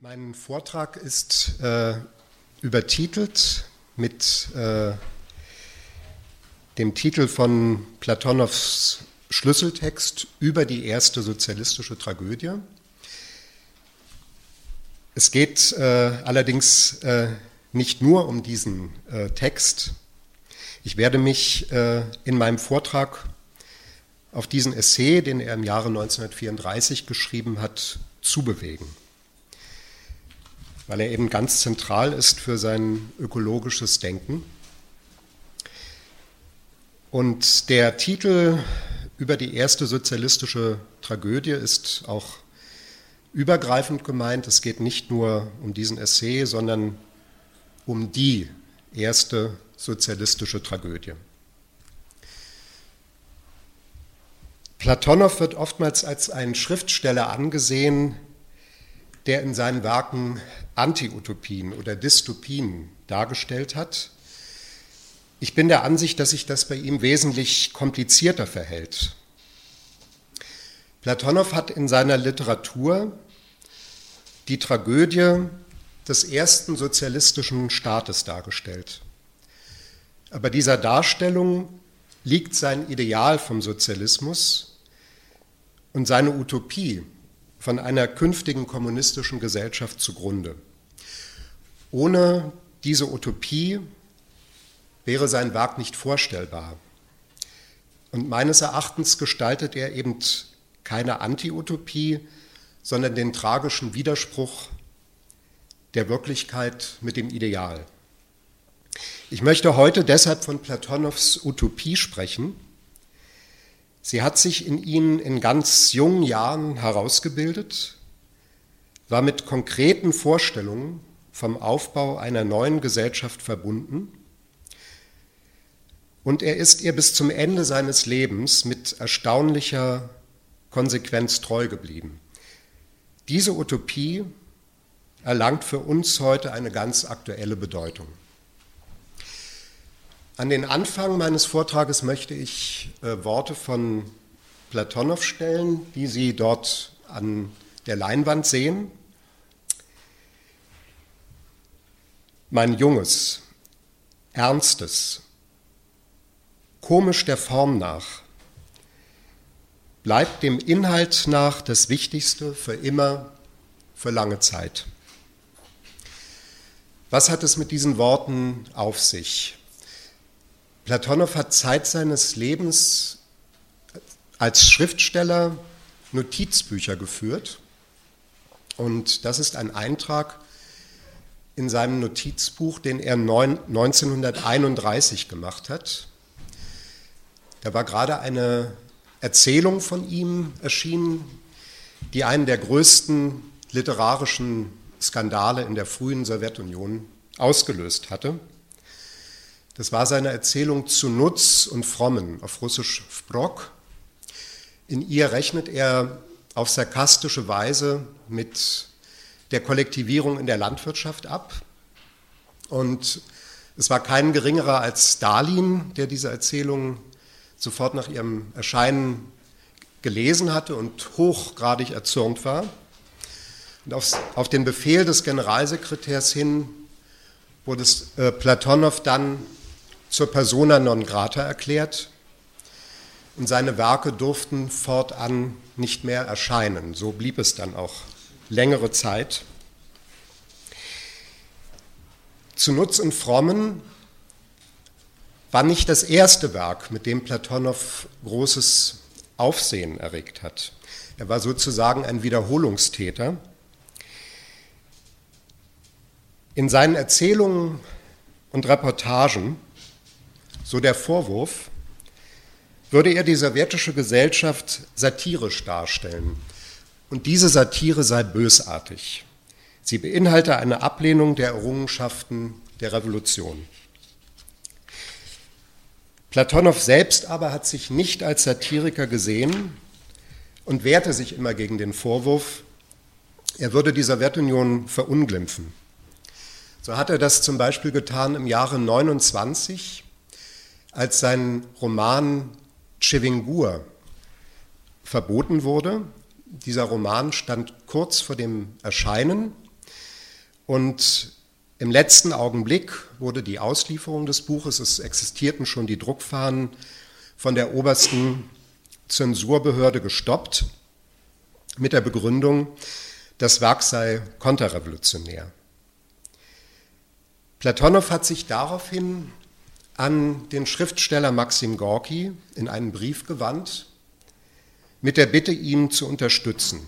Mein Vortrag ist äh, übertitelt mit äh, dem Titel von Platonows Schlüsseltext über die erste sozialistische Tragödie. Es geht äh, allerdings äh, nicht nur um diesen äh, Text. Ich werde mich äh, in meinem Vortrag auf diesen Essay, den er im Jahre 1934 geschrieben hat, zubewegen weil er eben ganz zentral ist für sein ökologisches Denken. Und der Titel über die erste sozialistische Tragödie ist auch übergreifend gemeint. Es geht nicht nur um diesen Essay, sondern um die erste sozialistische Tragödie. Platonow wird oftmals als ein Schriftsteller angesehen, der in seinen Werken Anti-Utopien oder Dystopien dargestellt hat. Ich bin der Ansicht, dass sich das bei ihm wesentlich komplizierter verhält. Platonow hat in seiner Literatur die Tragödie des ersten sozialistischen Staates dargestellt. Aber dieser Darstellung liegt sein Ideal vom Sozialismus und seine Utopie von einer künftigen kommunistischen Gesellschaft zugrunde. Ohne diese Utopie wäre sein Werk nicht vorstellbar. Und meines Erachtens gestaltet er eben keine Anti-Utopie, sondern den tragischen Widerspruch der Wirklichkeit mit dem Ideal. Ich möchte heute deshalb von Platonows Utopie sprechen, Sie hat sich in ihnen in ganz jungen Jahren herausgebildet, war mit konkreten Vorstellungen vom Aufbau einer neuen Gesellschaft verbunden und er ist ihr bis zum Ende seines Lebens mit erstaunlicher Konsequenz treu geblieben. Diese Utopie erlangt für uns heute eine ganz aktuelle Bedeutung. An den Anfang meines Vortrages möchte ich äh, Worte von Platonow stellen, die Sie dort an der Leinwand sehen. Mein junges, ernstes, komisch der Form nach, bleibt dem Inhalt nach das Wichtigste für immer, für lange Zeit. Was hat es mit diesen Worten auf sich? Platonow hat Zeit seines Lebens als Schriftsteller Notizbücher geführt. Und das ist ein Eintrag in seinem Notizbuch, den er 1931 gemacht hat. Da war gerade eine Erzählung von ihm erschienen, die einen der größten literarischen Skandale in der frühen Sowjetunion ausgelöst hatte. Das war seine Erzählung zu Nutz und Frommen, auf Russisch Wbrok. In ihr rechnet er auf sarkastische Weise mit der Kollektivierung in der Landwirtschaft ab. Und es war kein geringerer als Stalin, der diese Erzählung sofort nach ihrem Erscheinen gelesen hatte und hochgradig erzürnt war. Und auf, auf den Befehl des Generalsekretärs hin wurde äh, Platonow dann zur persona non grata erklärt und seine Werke durften fortan nicht mehr erscheinen. So blieb es dann auch längere Zeit. Zu Nutz und Frommen war nicht das erste Werk, mit dem Platonow großes Aufsehen erregt hat. Er war sozusagen ein Wiederholungstäter. In seinen Erzählungen und Reportagen so der Vorwurf, würde er die sowjetische Gesellschaft satirisch darstellen. Und diese Satire sei bösartig. Sie beinhalte eine Ablehnung der Errungenschaften der Revolution. Platonow selbst aber hat sich nicht als Satiriker gesehen und wehrte sich immer gegen den Vorwurf, er würde die Sowjetunion verunglimpfen. So hat er das zum Beispiel getan im Jahre 29, als sein Roman Chevingur verboten wurde. Dieser Roman stand kurz vor dem Erscheinen Und im letzten Augenblick wurde die Auslieferung des Buches, es existierten schon die Druckfahnen, von der obersten Zensurbehörde gestoppt mit der Begründung, das Werk sei konterrevolutionär. Platonow hat sich daraufhin an den Schriftsteller Maxim Gorki in einen Brief gewandt mit der Bitte, ihn zu unterstützen.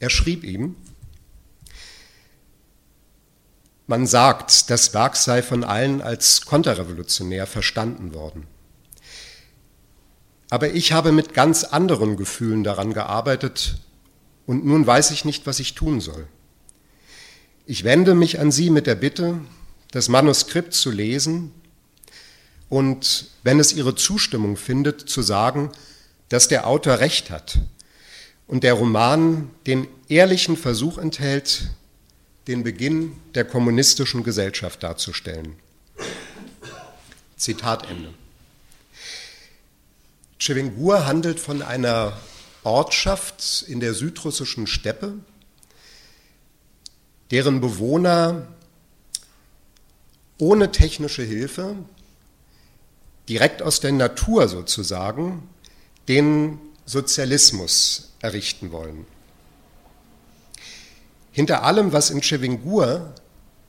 Er schrieb ihm, man sagt, das Werk sei von allen als konterrevolutionär verstanden worden. Aber ich habe mit ganz anderen Gefühlen daran gearbeitet und nun weiß ich nicht, was ich tun soll. Ich wende mich an Sie mit der Bitte, das Manuskript zu lesen und, wenn es Ihre Zustimmung findet, zu sagen, dass der Autor recht hat und der Roman den ehrlichen Versuch enthält, den Beginn der kommunistischen Gesellschaft darzustellen. Zitat Ende. Chevengur handelt von einer Ortschaft in der südrussischen Steppe, deren Bewohner ohne technische Hilfe, direkt aus der Natur sozusagen, den Sozialismus errichten wollen. Hinter allem, was in Chevengur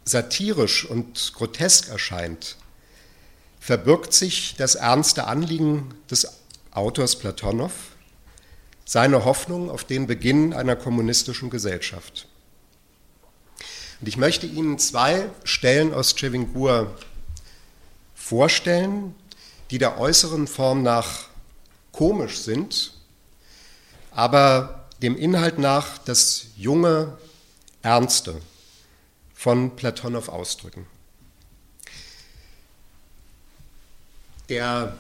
satirisch und grotesk erscheint, verbirgt sich das ernste Anliegen des Autors Platonow, seine Hoffnung auf den Beginn einer kommunistischen Gesellschaft. Und ich möchte Ihnen zwei Stellen aus Chevingur vorstellen, die der äußeren Form nach komisch sind, aber dem Inhalt nach das junge Ernste von Platonow ausdrücken. Der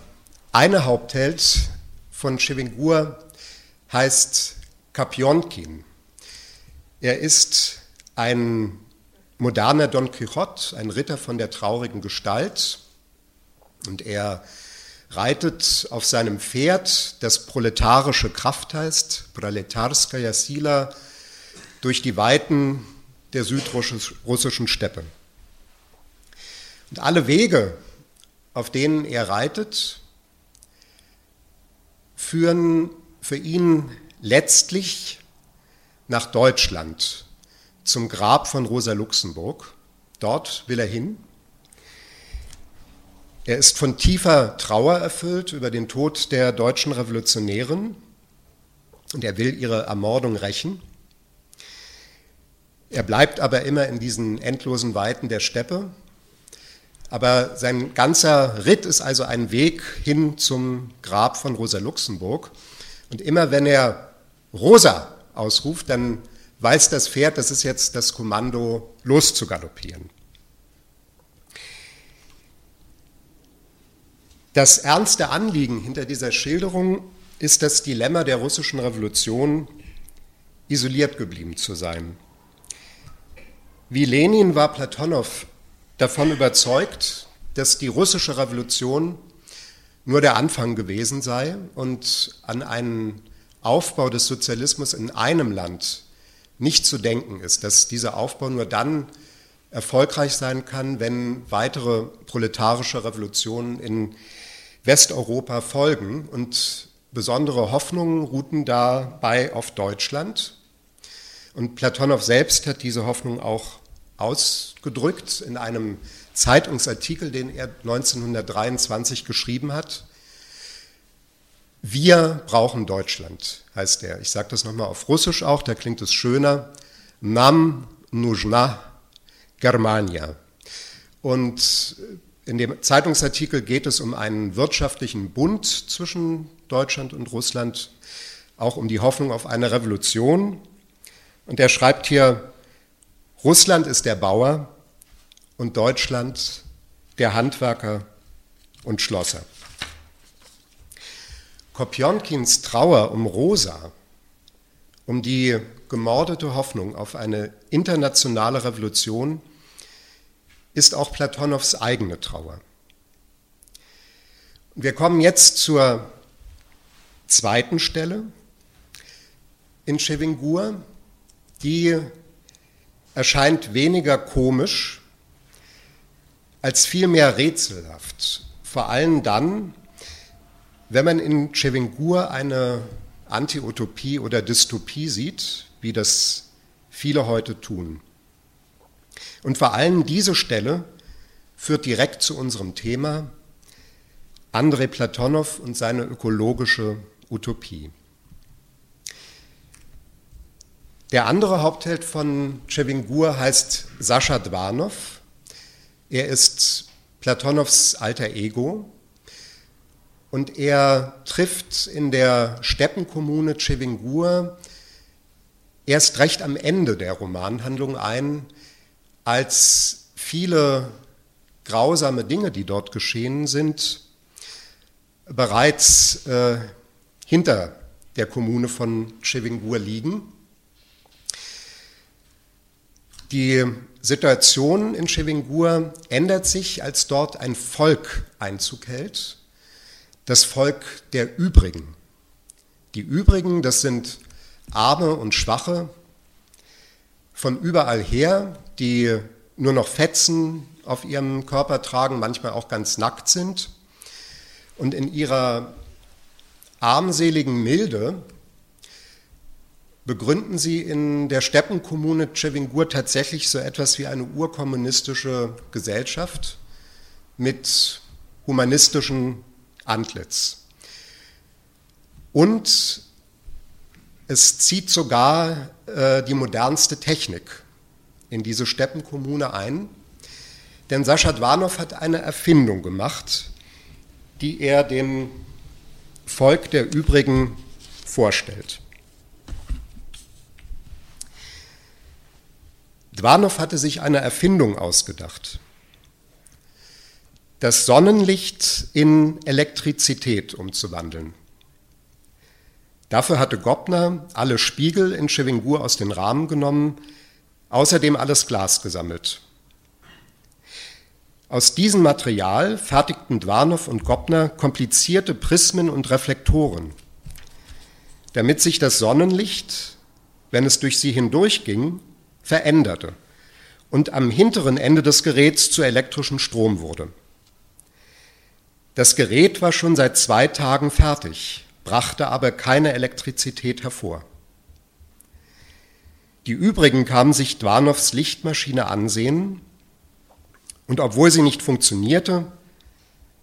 eine Hauptheld von Chevengur heißt Kapionkin. Er ist ein moderner Don Quixote, ein Ritter von der traurigen Gestalt. Und er reitet auf seinem Pferd, das proletarische Kraft heißt, Proletarskaya Sila, durch die Weiten der südrussischen Steppe. Und alle Wege, auf denen er reitet, führen für ihn letztlich nach Deutschland zum Grab von Rosa Luxemburg. Dort will er hin. Er ist von tiefer Trauer erfüllt über den Tod der deutschen Revolutionären und er will ihre Ermordung rächen. Er bleibt aber immer in diesen endlosen Weiten der Steppe aber sein ganzer Ritt ist also ein Weg hin zum Grab von Rosa Luxemburg. Und immer wenn er Rosa ausruft, dann weiß das Pferd, das ist jetzt das Kommando, loszugaloppieren. Das ernste Anliegen hinter dieser Schilderung ist das Dilemma der russischen Revolution, isoliert geblieben zu sein. Wie Lenin war Platonow davon überzeugt, dass die russische Revolution nur der Anfang gewesen sei und an einen Aufbau des Sozialismus in einem Land nicht zu denken ist, dass dieser Aufbau nur dann erfolgreich sein kann, wenn weitere proletarische Revolutionen in Westeuropa folgen. Und besondere Hoffnungen ruhten dabei auf Deutschland. Und Platonow selbst hat diese Hoffnung auch ausgedrückt in einem Zeitungsartikel, den er 1923 geschrieben hat. Wir brauchen Deutschland, heißt er. Ich sage das nochmal auf Russisch auch, da klingt es schöner. Nam нужна Germania. Und in dem Zeitungsartikel geht es um einen wirtschaftlichen Bund zwischen Deutschland und Russland, auch um die Hoffnung auf eine Revolution. Und er schreibt hier, Russland ist der Bauer und Deutschland der Handwerker und Schlosser. Kopjonkins Trauer um Rosa, um die gemordete Hoffnung auf eine internationale Revolution, ist auch Platonows eigene Trauer. Wir kommen jetzt zur zweiten Stelle in Chevingur, die erscheint weniger komisch als vielmehr rätselhaft. Vor allem dann, wenn man in Chevingur eine Antiutopie oder Dystopie sieht, wie das viele heute tun. Und vor allem diese Stelle führt direkt zu unserem Thema Andrei Platonow und seine ökologische Utopie. Der andere Hauptheld von Chevingur heißt Sascha Dvanov. Er ist Platonows alter Ego und er trifft in der Steppenkommune Chevingur erst recht am Ende der Romanhandlung ein, als viele grausame Dinge, die dort geschehen sind, bereits äh, hinter der Kommune von Chevingur liegen. Die Situation in Chevingur ändert sich, als dort ein Volk Einzug hält, das Volk der Übrigen. Die Übrigen, das sind Arme und Schwache von überall her, die nur noch Fetzen auf ihrem Körper tragen, manchmal auch ganz nackt sind und in ihrer armseligen Milde begründen sie in der Steppenkommune Cevingur tatsächlich so etwas wie eine urkommunistische Gesellschaft mit humanistischem Antlitz. Und es zieht sogar äh, die modernste Technik in diese Steppenkommune ein, denn Sascha Dwanov hat eine Erfindung gemacht, die er dem Volk der übrigen vorstellt. Dwanov hatte sich eine Erfindung ausgedacht. Das Sonnenlicht in Elektrizität umzuwandeln. Dafür hatte Gopner alle Spiegel in Chevingur aus den Rahmen genommen, außerdem alles Glas gesammelt. Aus diesem Material fertigten Dwarnow und Gopner komplizierte Prismen und Reflektoren, damit sich das Sonnenlicht, wenn es durch sie hindurchging, veränderte und am hinteren Ende des Geräts zu elektrischem Strom wurde. Das Gerät war schon seit zwei Tagen fertig, brachte aber keine Elektrizität hervor. Die übrigen kamen sich Dwarnows Lichtmaschine ansehen und obwohl sie nicht funktionierte,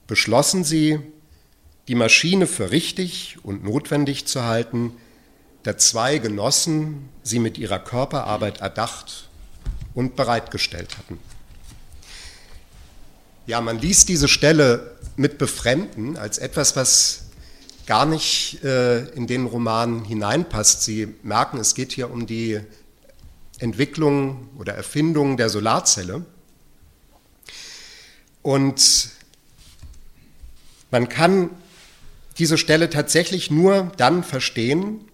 beschlossen sie, die Maschine für richtig und notwendig zu halten, da zwei Genossen sie mit ihrer Körperarbeit erdacht und bereitgestellt hatten. Ja, man liest diese Stelle mit Befremden als etwas, was gar nicht äh, in den Roman hineinpasst. Sie merken, es geht hier um die Entwicklung oder Erfindung der Solarzelle. Und man kann diese Stelle tatsächlich nur dann verstehen,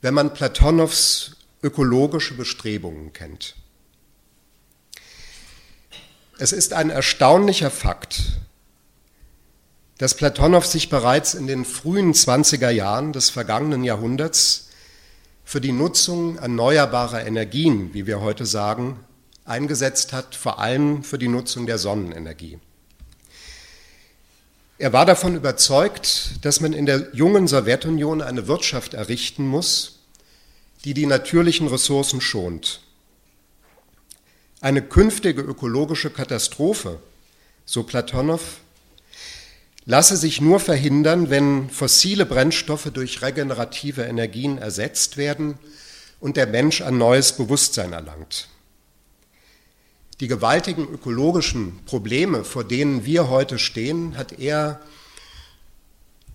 wenn man Platonows ökologische Bestrebungen kennt. Es ist ein erstaunlicher Fakt, dass Platonow sich bereits in den frühen 20er Jahren des vergangenen Jahrhunderts für die Nutzung erneuerbarer Energien, wie wir heute sagen, eingesetzt hat, vor allem für die Nutzung der Sonnenenergie. Er war davon überzeugt, dass man in der jungen Sowjetunion eine Wirtschaft errichten muss, die die natürlichen Ressourcen schont. Eine künftige ökologische Katastrophe, so Platonow, lasse sich nur verhindern, wenn fossile Brennstoffe durch regenerative Energien ersetzt werden und der Mensch ein neues Bewusstsein erlangt die gewaltigen ökologischen Probleme, vor denen wir heute stehen, hat er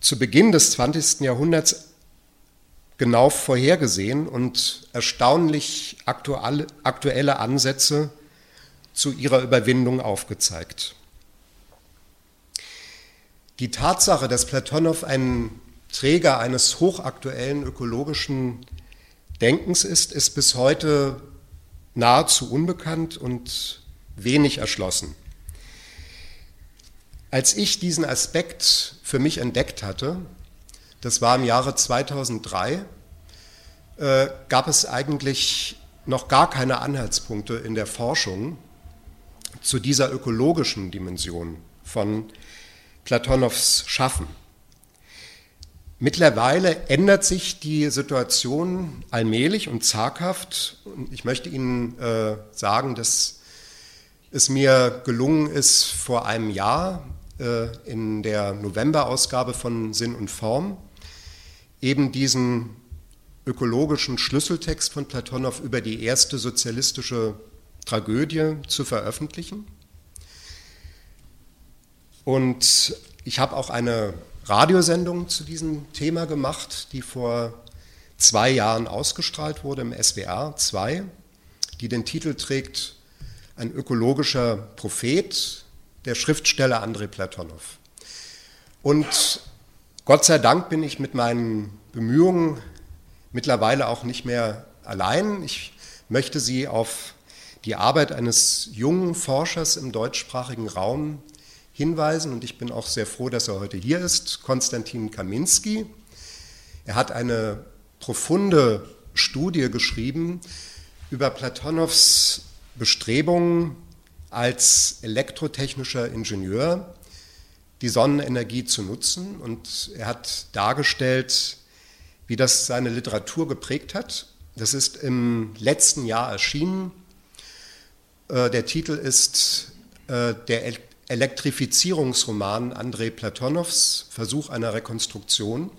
zu Beginn des 20. Jahrhunderts genau vorhergesehen und erstaunlich aktuelle Ansätze zu ihrer Überwindung aufgezeigt. Die Tatsache, dass Platonow ein Träger eines hochaktuellen ökologischen Denkens ist, ist bis heute nahezu unbekannt und wenig erschlossen. Als ich diesen Aspekt für mich entdeckt hatte, das war im Jahre 2003, äh, gab es eigentlich noch gar keine Anhaltspunkte in der Forschung zu dieser ökologischen Dimension von Platonows Schaffen. Mittlerweile ändert sich die Situation allmählich und zaghaft. Ich möchte Ihnen äh, sagen, dass es mir gelungen ist, vor einem Jahr äh, in der Novemberausgabe von Sinn und Form eben diesen ökologischen Schlüsseltext von Platonow über die erste sozialistische Tragödie zu veröffentlichen. Und ich habe auch eine Radiosendung zu diesem Thema gemacht, die vor zwei Jahren ausgestrahlt wurde im SWR 2, die den Titel trägt Ein ökologischer Prophet, der Schriftsteller Andrei Platonow. Und Gott sei Dank bin ich mit meinen Bemühungen mittlerweile auch nicht mehr allein. Ich möchte Sie auf die Arbeit eines jungen Forschers im deutschsprachigen Raum hinweisen und ich bin auch sehr froh, dass er heute hier ist, Konstantin Kaminski. Er hat eine profunde Studie geschrieben über Platonows Bestrebungen als elektrotechnischer Ingenieur die Sonnenenergie zu nutzen und er hat dargestellt, wie das seine Literatur geprägt hat. Das ist im letzten Jahr erschienen. Äh, der Titel ist äh, der Elektrifizierungsroman Andrei Platonows, Versuch einer Rekonstruktion.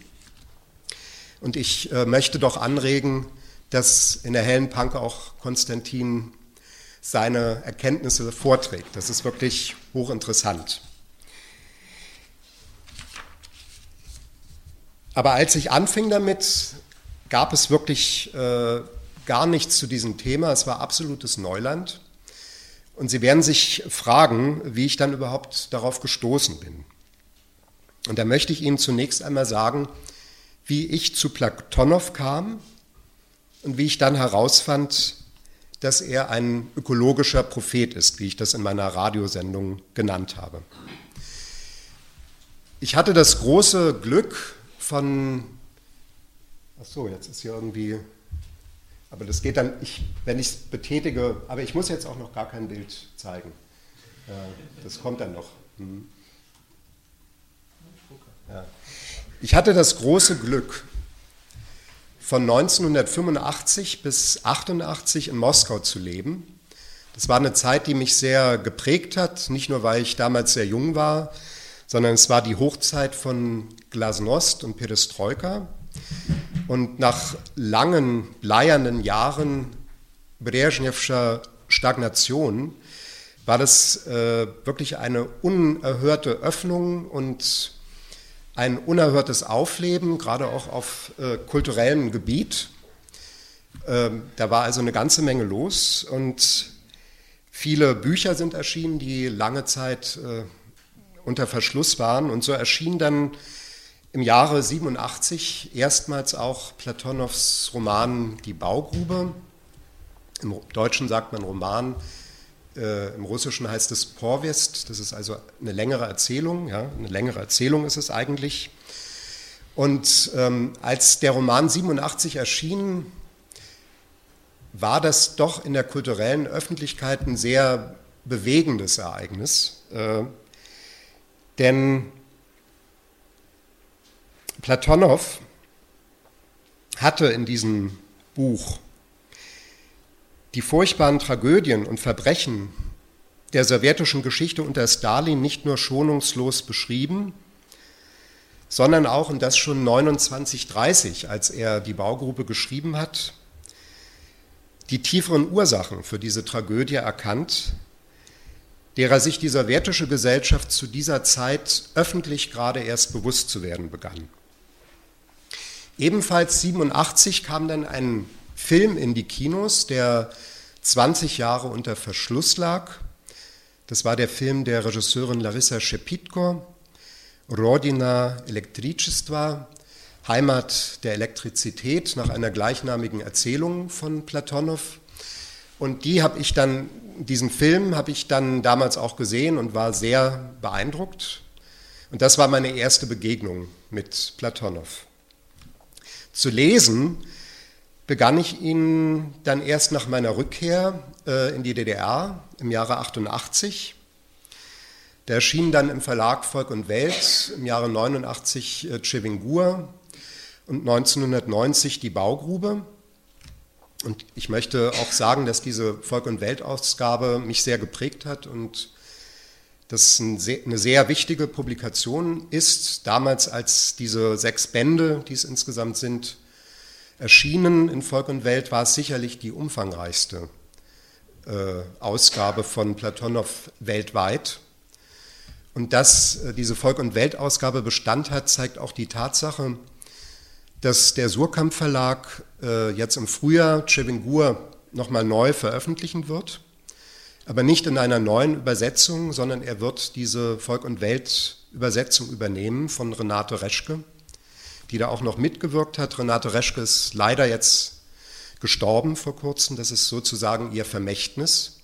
Und ich äh, möchte doch anregen, dass in der hellen Panke auch Konstantin seine Erkenntnisse vorträgt. Das ist wirklich hochinteressant. Aber als ich anfing damit, gab es wirklich äh, gar nichts zu diesem Thema. Es war absolutes Neuland. Und Sie werden sich fragen, wie ich dann überhaupt darauf gestoßen bin. Und da möchte ich Ihnen zunächst einmal sagen, wie ich zu Platonow kam und wie ich dann herausfand, dass er ein ökologischer Prophet ist, wie ich das in meiner Radiosendung genannt habe. Ich hatte das große Glück von, ach so, jetzt ist hier irgendwie aber das geht dann, ich, wenn ich es betätige, aber ich muss jetzt auch noch gar kein Bild zeigen. Äh, das kommt dann noch. Hm. Ja. Ich hatte das große Glück, von 1985 bis 1988 in Moskau zu leben. Das war eine Zeit, die mich sehr geprägt hat, nicht nur weil ich damals sehr jung war, sondern es war die Hochzeit von Glasnost und Perestroika. Und nach langen, bleiernden Jahren Brezhnevscher Stagnation war das äh, wirklich eine unerhörte Öffnung und ein unerhörtes Aufleben, gerade auch auf äh, kulturellem Gebiet. Ähm, da war also eine ganze Menge los und viele Bücher sind erschienen, die lange Zeit äh, unter Verschluss waren. Und so erschien dann im Jahre 87 erstmals auch Platonows Roman Die Baugrube. Im Deutschen sagt man Roman, äh, im Russischen heißt es Porvest, das ist also eine längere Erzählung, ja, eine längere Erzählung ist es eigentlich. Und ähm, als der Roman 87 erschien, war das doch in der kulturellen Öffentlichkeit ein sehr bewegendes Ereignis. Äh, denn Platonow hatte in diesem Buch die furchtbaren Tragödien und Verbrechen der sowjetischen Geschichte unter Stalin nicht nur schonungslos beschrieben, sondern auch, und das schon 2930, als er die Baugruppe geschrieben hat, die tieferen Ursachen für diese Tragödie erkannt, derer sich die sowjetische Gesellschaft zu dieser Zeit öffentlich gerade erst bewusst zu werden begann. Ebenfalls 87 kam dann ein Film in die Kinos, der 20 Jahre unter Verschluss lag. Das war der Film der Regisseurin Larissa Shepitko, Rodina Elektrichestva, Heimat der Elektrizität, nach einer gleichnamigen Erzählung von Platonow. Und die habe ich dann, diesen Film habe ich dann damals auch gesehen und war sehr beeindruckt. Und das war meine erste Begegnung mit Platonow zu lesen, begann ich ihn dann erst nach meiner Rückkehr äh, in die DDR im Jahre 88. Der erschien dann im Verlag Volk und Welt im Jahre 89 äh, Chevingur und 1990 die Baugrube. Und ich möchte auch sagen, dass diese Volk- und Welt-Ausgabe mich sehr geprägt hat und das eine sehr wichtige Publikation ist. Damals, als diese sechs Bände, die es insgesamt sind, erschienen in Volk und Welt, war es sicherlich die umfangreichste äh, Ausgabe von Platonow weltweit. Und dass äh, diese Volk- und Welt-Ausgabe Bestand hat, zeigt auch die Tatsache, dass der Surkamp Verlag äh, jetzt im Frühjahr Chevingur nochmal neu veröffentlichen wird, aber nicht in einer neuen Übersetzung, sondern er wird diese Volk- und Welt-Übersetzung übernehmen von Renate Reschke, die da auch noch mitgewirkt hat. Renate Reschke ist leider jetzt gestorben vor kurzem, das ist sozusagen ihr Vermächtnis.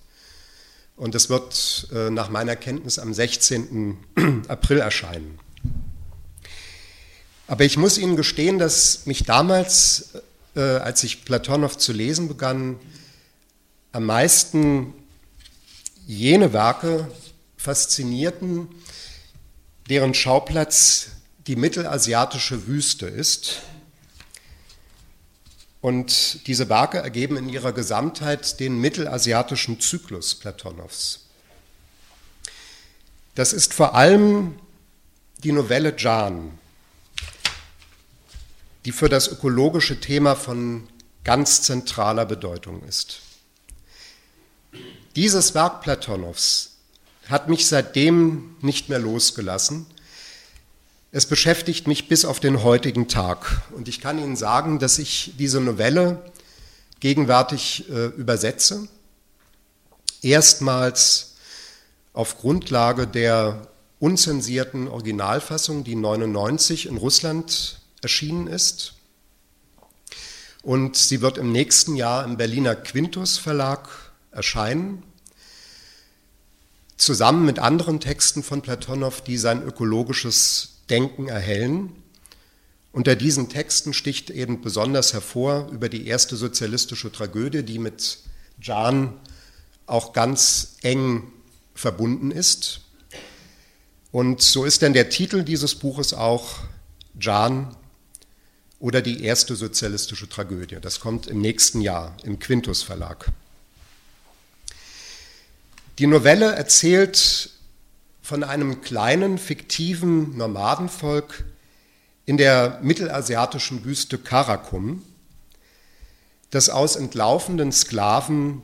Und es wird äh, nach meiner Kenntnis am 16. April erscheinen. Aber ich muss Ihnen gestehen, dass mich damals, äh, als ich Platonow zu lesen begann, am meisten jene Werke faszinierten, deren Schauplatz die mittelasiatische Wüste ist. Und diese Werke ergeben in ihrer Gesamtheit den mittelasiatischen Zyklus Platonows. Das ist vor allem die Novelle Jan, die für das ökologische Thema von ganz zentraler Bedeutung ist. Dieses Werk Platonows hat mich seitdem nicht mehr losgelassen. Es beschäftigt mich bis auf den heutigen Tag. Und ich kann Ihnen sagen, dass ich diese Novelle gegenwärtig äh, übersetze. Erstmals auf Grundlage der unzensierten Originalfassung, die 99 in Russland erschienen ist. Und sie wird im nächsten Jahr im Berliner Quintus Verlag erscheinen, zusammen mit anderen Texten von Platonow, die sein ökologisches Denken erhellen. Unter diesen Texten sticht eben besonders hervor über die erste sozialistische Tragödie, die mit Jan auch ganz eng verbunden ist. Und so ist denn der Titel dieses Buches auch Jan oder die erste sozialistische Tragödie. Das kommt im nächsten Jahr im Quintus Verlag. Die Novelle erzählt von einem kleinen fiktiven Nomadenvolk in der mittelasiatischen Wüste Karakum, das aus entlaufenden Sklaven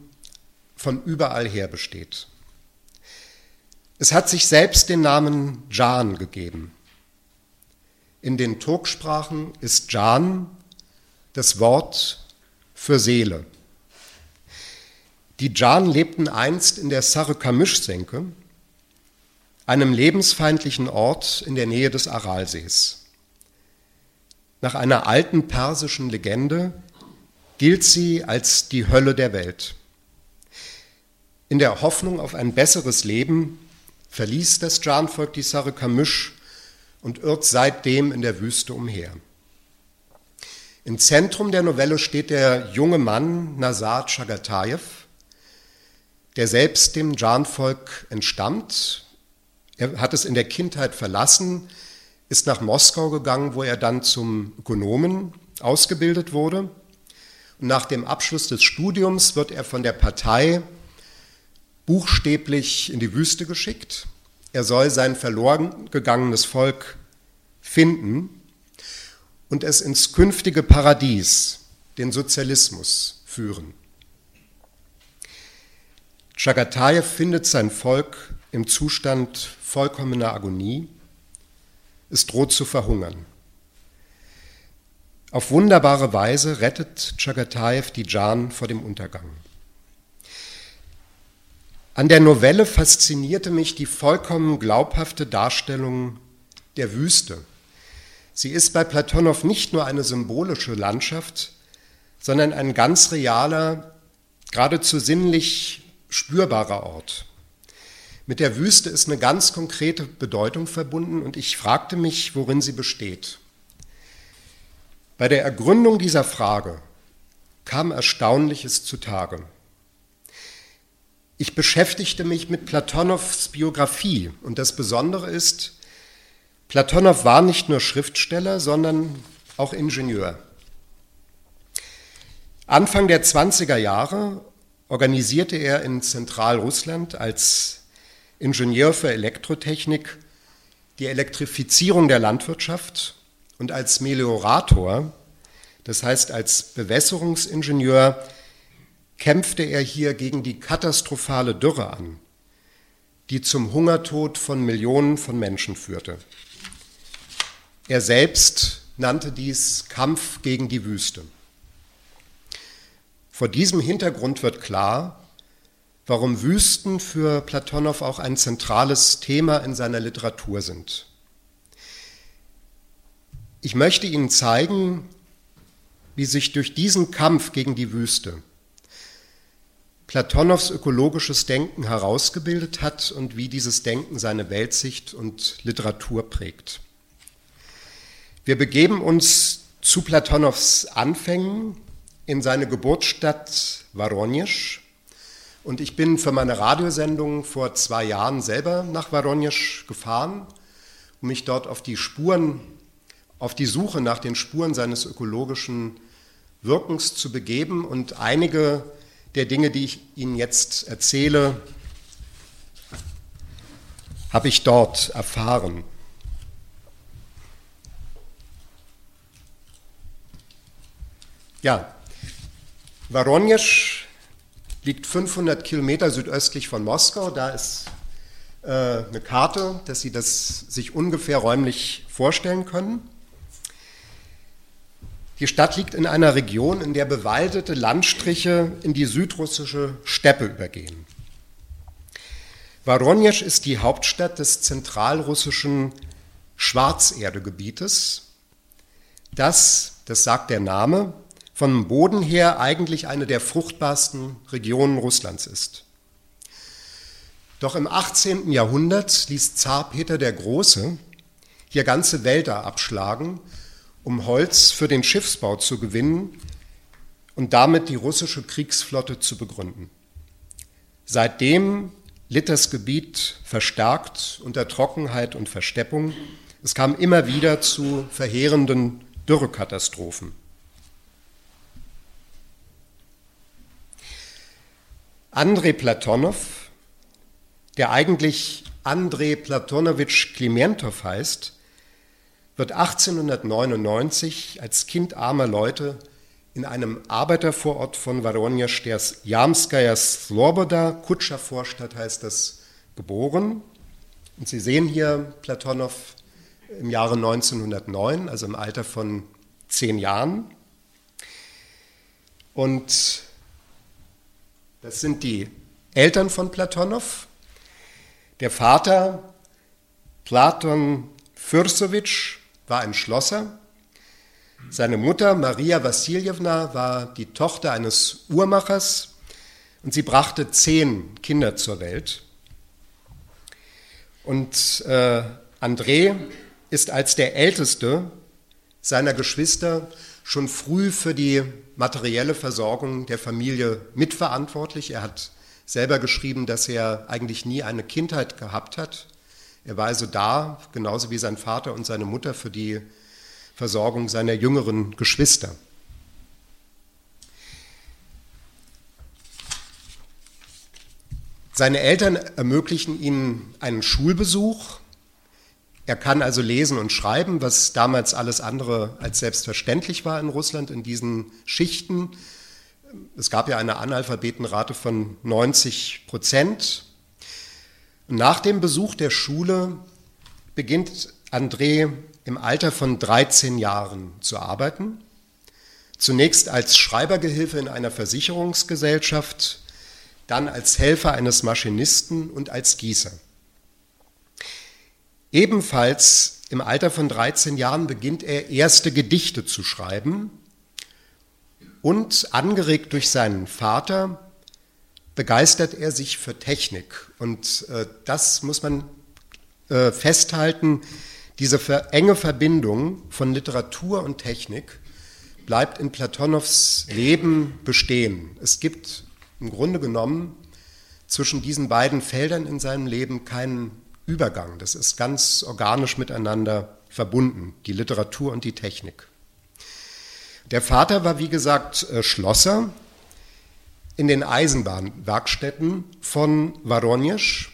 von überall her besteht. Es hat sich selbst den Namen Jan gegeben. In den Turksprachen ist Jan das Wort für Seele. Die Jan lebten einst in der Sarıkamış-Senke, einem lebensfeindlichen Ort in der Nähe des Aralsees. Nach einer alten persischen Legende gilt sie als die Hölle der Welt. In der Hoffnung auf ein besseres Leben verließ das Jan-Volk die Sarıkamış und irrt seitdem in der Wüste umher. Im Zentrum der Novelle steht der junge Mann Nazar Chagatayev, der selbst dem Jan-Volk entstammt. Er hat es in der Kindheit verlassen, ist nach Moskau gegangen, wo er dann zum Ökonomen ausgebildet wurde. Und nach dem Abschluss des Studiums wird er von der Partei buchstäblich in die Wüste geschickt er soll sein verloren gegangenes Volk finden und es ins künftige Paradies, den Sozialismus, führen. Chagatayev findet sein Volk im Zustand vollkommener Agonie. Es droht zu verhungern. Auf wunderbare Weise rettet Chagatayev die Jan vor dem Untergang. An der Novelle faszinierte mich die vollkommen glaubhafte Darstellung der Wüste. Sie ist bei Platonow nicht nur eine symbolische Landschaft, sondern ein ganz realer, geradezu sinnlich spürbarer Ort. Mit der Wüste ist eine ganz konkrete Bedeutung verbunden und ich fragte mich, worin sie besteht. Bei der Ergründung dieser Frage kam Erstaunliches zutage. Ich beschäftigte mich mit Platonows Biografie und das Besondere ist, Platonow war nicht nur Schriftsteller, sondern auch Ingenieur. Anfang der 20er Jahre organisierte er in Zentralrussland als Ingenieur für Elektrotechnik die Elektrifizierung der Landwirtschaft und als Meliorator, das heißt als Bewässerungsingenieur, kämpfte er hier gegen die katastrophale Dürre an, die zum Hungertod von Millionen von Menschen führte. Er selbst nannte dies Kampf gegen die Wüste. Vor diesem Hintergrund wird klar, warum Wüsten für Platonow auch ein zentrales Thema in seiner Literatur sind. Ich möchte Ihnen zeigen, wie sich durch diesen Kampf gegen die Wüste Platonows ökologisches Denken herausgebildet hat und wie dieses Denken seine Weltsicht und Literatur prägt. Wir begeben uns zu Platonows Anfängen in seine Geburtsstadt Voronezh und ich bin für meine Radiosendung vor zwei Jahren selber nach Voronezh gefahren, um mich dort auf die Spuren, auf die Suche nach den Spuren seines ökologischen Wirkens zu begeben und einige der Dinge, die ich Ihnen jetzt erzähle, habe ich dort erfahren. Ja, Voronezh liegt 500 Kilometer südöstlich von Moskau. Da ist äh, eine Karte, dass Sie das sich ungefähr räumlich vorstellen können. Die Stadt liegt in einer Region, in der bewaldete Landstriche in die südrussische Steppe übergehen. Voronezh ist die Hauptstadt des zentralrussischen Schwarzerdegebietes, das, das sagt der Name, vom Boden her eigentlich eine der fruchtbarsten Regionen Russlands ist. Doch im 18. Jahrhundert ließ Zar Peter der Große hier ganze Wälder abschlagen um Holz für den Schiffsbau zu gewinnen und damit die russische Kriegsflotte zu begründen. Seitdem litt das Gebiet verstärkt unter Trockenheit und Versteppung. Es kam immer wieder zu verheerenden Dürrekatastrophen. Andrei Platonow, der eigentlich Andrei Platonowitsch Klimentow heißt, wird 1899 als Kind armer Leute in einem Arbeitervorort von Voronezh, der Jamskaya Sloboda, Kutschervorstadt heißt das, geboren. Und Sie sehen hier Platonow im Jahre 1909, also im Alter von zehn Jahren. Und das sind die Eltern von Platonow. Der Vater Platon Fürsowitsch war ein Schlosser. Seine Mutter Maria Wassiljewna war die Tochter eines Uhrmachers und sie brachte zehn Kinder zur Welt. Und äh, André ist als der älteste seiner Geschwister schon früh für die materielle Versorgung der Familie mitverantwortlich. Er hat selber geschrieben, dass er eigentlich nie eine Kindheit gehabt hat. Er war also da, genauso wie sein Vater und seine Mutter, für die Versorgung seiner jüngeren Geschwister. Seine Eltern ermöglichen ihm einen Schulbesuch. Er kann also lesen und schreiben, was damals alles andere als selbstverständlich war in Russland in diesen Schichten. Es gab ja eine Analphabetenrate von 90 Prozent. Nach dem Besuch der Schule beginnt André im Alter von 13 Jahren zu arbeiten. Zunächst als Schreibergehilfe in einer Versicherungsgesellschaft, dann als Helfer eines Maschinisten und als Gießer. Ebenfalls im Alter von 13 Jahren beginnt er erste Gedichte zu schreiben und angeregt durch seinen Vater begeistert er sich für Technik. Und äh, das muss man äh, festhalten, diese enge Verbindung von Literatur und Technik bleibt in Platonows Leben bestehen. Es gibt im Grunde genommen zwischen diesen beiden Feldern in seinem Leben keinen Übergang. Das ist ganz organisch miteinander verbunden, die Literatur und die Technik. Der Vater war, wie gesagt, äh, Schlosser in den Eisenbahnwerkstätten von Voronezh.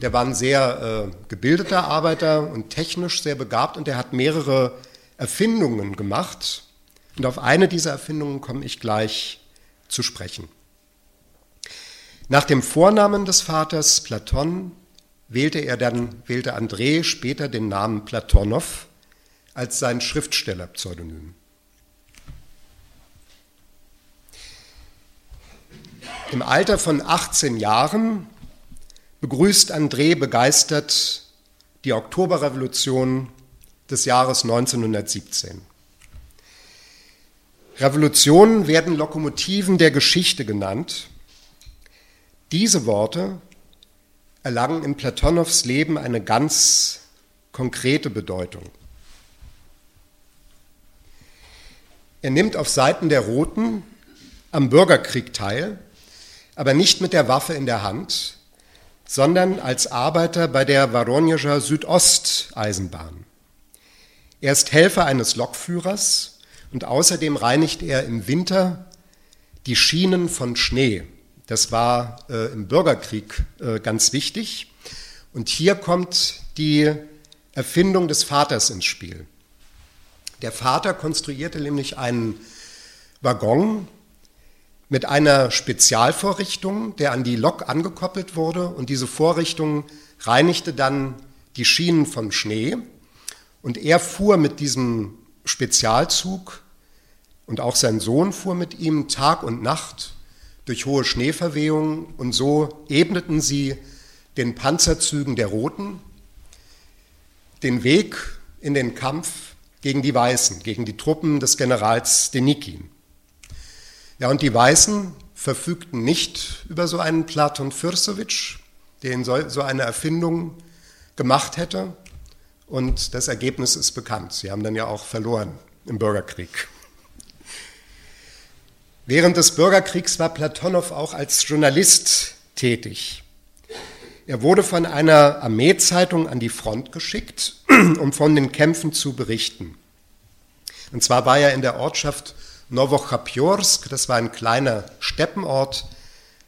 Der war ein sehr äh, gebildeter Arbeiter und technisch sehr begabt und er hat mehrere Erfindungen gemacht. Und auf eine dieser Erfindungen komme ich gleich zu sprechen. Nach dem Vornamen des Vaters Platon wählte er dann, wählte André später den Namen Platonow als sein Schriftstellerpseudonym. Im Alter von 18 Jahren begrüßt André begeistert die Oktoberrevolution des Jahres 1917. Revolutionen werden Lokomotiven der Geschichte genannt. Diese Worte erlangen in Platonows Leben eine ganz konkrete Bedeutung. Er nimmt auf Seiten der Roten am Bürgerkrieg teil, aber nicht mit der Waffe in der Hand, sondern als Arbeiter bei der Voronezher Südosteisenbahn. Er ist Helfer eines Lokführers und außerdem reinigt er im Winter die Schienen von Schnee. Das war äh, im Bürgerkrieg äh, ganz wichtig. Und hier kommt die Erfindung des Vaters ins Spiel. Der Vater konstruierte nämlich einen Waggon mit einer Spezialvorrichtung, der an die Lok angekoppelt wurde. Und diese Vorrichtung reinigte dann die Schienen vom Schnee. Und er fuhr mit diesem Spezialzug und auch sein Sohn fuhr mit ihm Tag und Nacht durch hohe Schneeverwehungen und so ebneten sie den Panzerzügen der Roten den Weg in den Kampf gegen die Weißen, gegen die Truppen des Generals Denikin. Ja, und die Weißen verfügten nicht über so einen Platon Fürstowitsch, der ihnen so eine Erfindung gemacht hätte, und das Ergebnis ist bekannt. Sie haben dann ja auch verloren im Bürgerkrieg. Während des Bürgerkriegs war Platonow auch als Journalist tätig. Er wurde von einer Armeezeitung an die Front geschickt, um von den Kämpfen zu berichten. Und zwar war er in der Ortschaft Novochapjorsk, das war ein kleiner Steppenort,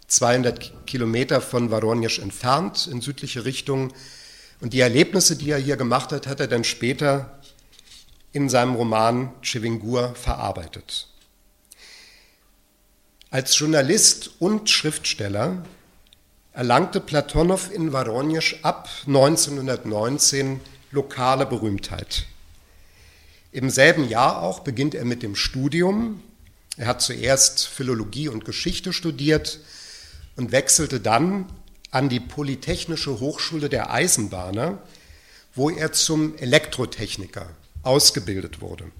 200 Kilometer von Voronezh entfernt in südliche Richtung, und die Erlebnisse, die er hier gemacht hat, hat er dann später in seinem Roman Chivingur verarbeitet. Als Journalist und Schriftsteller erlangte Platonow in Voronezh ab 1919 lokale Berühmtheit. Im selben Jahr auch beginnt er mit dem Studium. Er hat zuerst Philologie und Geschichte studiert und wechselte dann an die Polytechnische Hochschule der Eisenbahner, wo er zum Elektrotechniker ausgebildet wurde.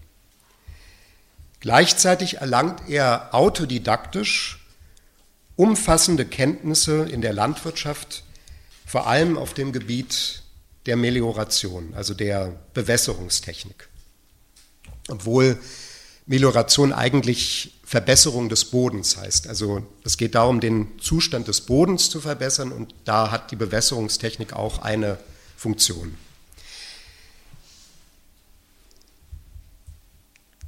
Gleichzeitig erlangt er autodidaktisch umfassende Kenntnisse in der Landwirtschaft, vor allem auf dem Gebiet der Melioration, also der Bewässerungstechnik. Obwohl Melioration eigentlich Verbesserung des Bodens heißt. Also es geht darum, den Zustand des Bodens zu verbessern und da hat die Bewässerungstechnik auch eine Funktion.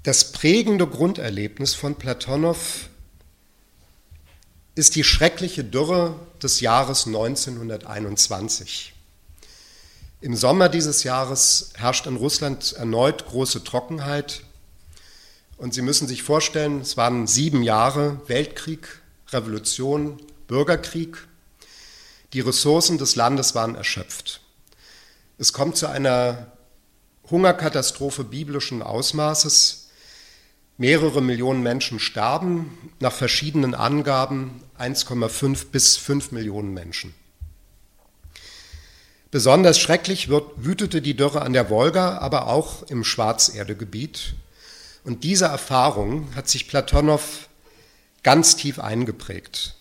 Das prägende Grunderlebnis von Platonow ist die schreckliche Dürre des Jahres 1921. Im Sommer dieses Jahres herrscht in Russland erneut große Trockenheit und Sie müssen sich vorstellen, es waren sieben Jahre Weltkrieg, Revolution, Bürgerkrieg. Die Ressourcen des Landes waren erschöpft. Es kommt zu einer Hungerkatastrophe biblischen Ausmaßes. Mehrere Millionen Menschen sterben, nach verschiedenen Angaben 1,5 bis 5 Millionen Menschen. Besonders schrecklich wütete die Dürre an der Wolga, aber auch im Schwarzerdegebiet, und diese Erfahrung hat sich Platonow ganz tief eingeprägt.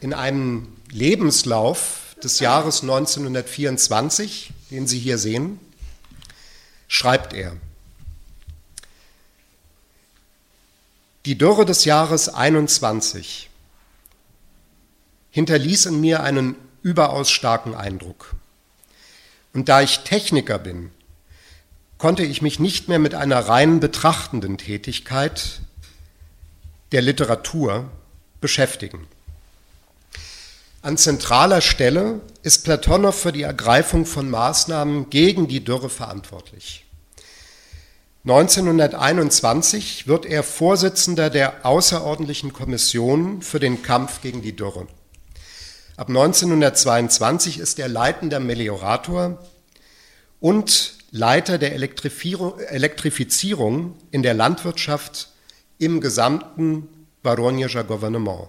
In einem Lebenslauf des Jahres 1924, den Sie hier sehen, schreibt er, Die Dürre des Jahres 21 hinterließ in mir einen überaus starken Eindruck. Und da ich Techniker bin, konnte ich mich nicht mehr mit einer rein betrachtenden Tätigkeit der Literatur beschäftigen. An zentraler Stelle ist Platonow für die Ergreifung von Maßnahmen gegen die Dürre verantwortlich. 1921 wird er Vorsitzender der Außerordentlichen Kommission für den Kampf gegen die Dürre. Ab 1922 ist er leitender Meliorator und Leiter der Elektrifizierung in der Landwirtschaft im gesamten Voronezher Gouvernement.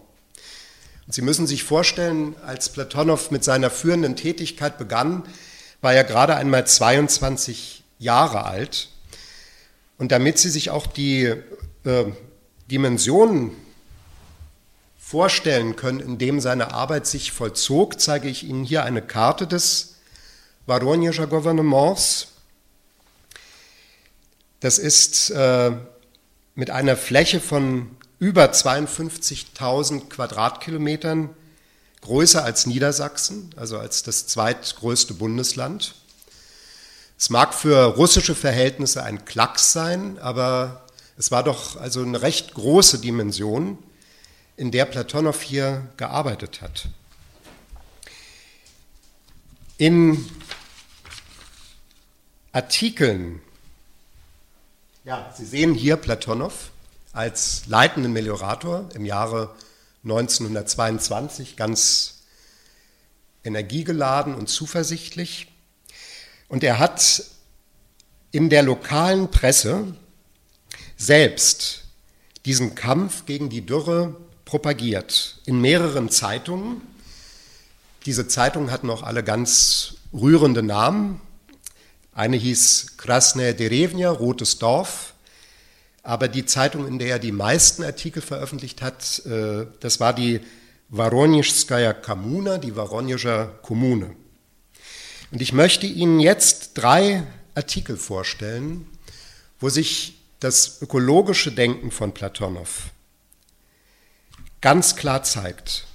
Und Sie müssen sich vorstellen, als Platonow mit seiner führenden Tätigkeit begann, war er gerade einmal 22 Jahre alt. Und damit Sie sich auch die äh, Dimensionen vorstellen können, in dem seine Arbeit sich vollzog, zeige ich Ihnen hier eine Karte des Voronezher Gouvernements. Das ist äh, mit einer Fläche von über 52.000 Quadratkilometern, größer als Niedersachsen, also als das zweitgrößte Bundesland. Es mag für russische Verhältnisse ein Klacks sein, aber es war doch also eine recht große Dimension in der Platonow hier gearbeitet hat. In Artikeln, ja, Sie sehen hier Platonow als leitenden Meliorator im Jahre 1922 ganz energiegeladen und zuversichtlich. Und er hat in der lokalen Presse selbst diesen Kampf gegen die Dürre propagiert in mehreren Zeitungen. Diese Zeitungen hatten auch alle ganz rührende Namen. Eine hieß Krasne Derevnia, Rotes Dorf. Aber die Zeitung, in der er die meisten Artikel veröffentlicht hat, äh, das war die Voronezhskaya Kommuna, die Voronezher Kommune. Und ich möchte Ihnen jetzt drei Artikel vorstellen, wo sich das ökologische Denken von Platonow ganz klar zeigt.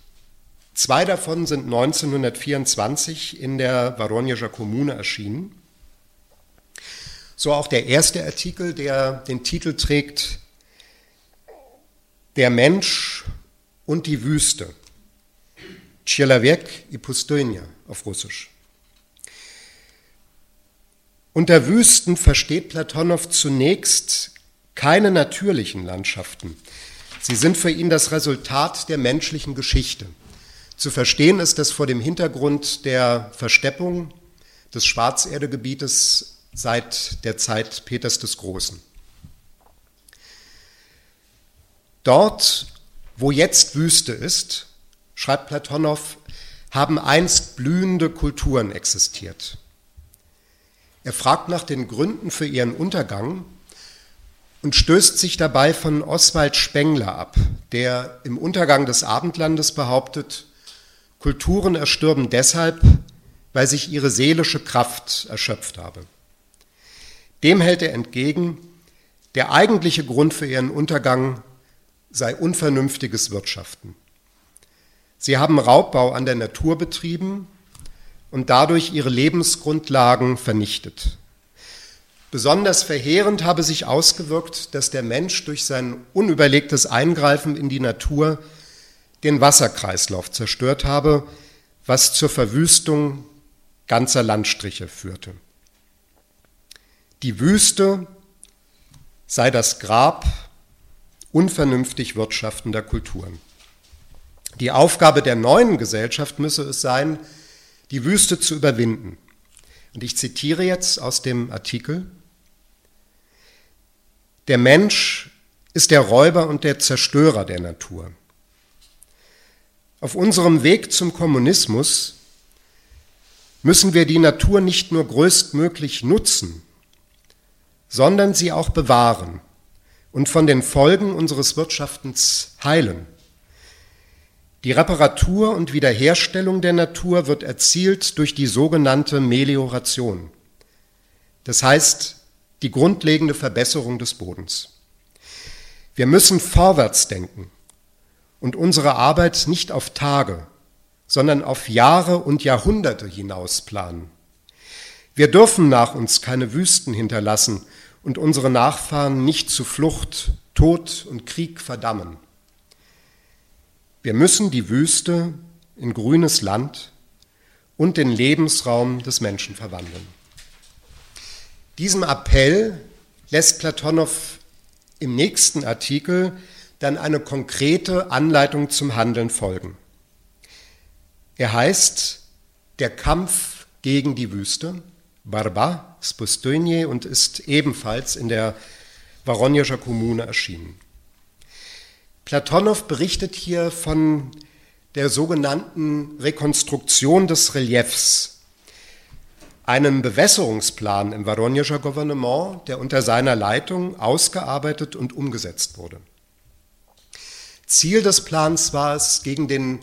Zwei davon sind 1924 in der Voronezher Kommune erschienen. So auch der erste Artikel, der den Titel trägt Der Mensch und die Wüste. Человек и пустыня auf Russisch. Unter Wüsten versteht Platonow zunächst keine natürlichen Landschaften, Sie sind für ihn das Resultat der menschlichen Geschichte. Zu verstehen ist das vor dem Hintergrund der Versteppung des Schwarzerdegebietes seit der Zeit Peters des Großen. Dort, wo jetzt Wüste ist, schreibt Platonow, haben einst blühende Kulturen existiert. Er fragt nach den Gründen für ihren Untergang und stößt sich dabei von Oswald Spengler ab, der im Untergang des Abendlandes behauptet, Kulturen erstürben deshalb, weil sich ihre seelische Kraft erschöpft habe. Dem hält er entgegen, der eigentliche Grund für ihren Untergang sei unvernünftiges Wirtschaften. Sie haben Raubbau an der Natur betrieben und dadurch ihre Lebensgrundlagen vernichtet. Besonders verheerend habe sich ausgewirkt, dass der Mensch durch sein unüberlegtes Eingreifen in die Natur den Wasserkreislauf zerstört habe, was zur Verwüstung ganzer Landstriche führte. Die Wüste sei das Grab unvernünftig wirtschaftender Kulturen. Die Aufgabe der neuen Gesellschaft müsse es sein, die Wüste zu überwinden. Und ich zitiere jetzt aus dem Artikel, der Mensch ist der Räuber und der Zerstörer der Natur. Auf unserem Weg zum Kommunismus müssen wir die Natur nicht nur größtmöglich nutzen, sondern sie auch bewahren und von den Folgen unseres Wirtschaftens heilen. Die Reparatur und Wiederherstellung der Natur wird erzielt durch die sogenannte Melioration. Das heißt, die grundlegende Verbesserung des Bodens. Wir müssen vorwärts denken und unsere Arbeit nicht auf Tage, sondern auf Jahre und Jahrhunderte hinaus planen. Wir dürfen nach uns keine Wüsten hinterlassen und unsere Nachfahren nicht zu Flucht, Tod und Krieg verdammen. Wir müssen die Wüste in grünes Land und den Lebensraum des Menschen verwandeln. Diesem Appell lässt Platonow im nächsten Artikel dann eine konkrete Anleitung zum Handeln folgen. Er heißt Der Kampf gegen die Wüste, Barba Spustynje, und ist ebenfalls in der Voronezher Kommune erschienen. Platonow berichtet hier von der sogenannten Rekonstruktion des Reliefs, einem Bewässerungsplan im Voronezher Gouvernement, der unter seiner Leitung ausgearbeitet und umgesetzt wurde. Ziel des Plans war es, gegen den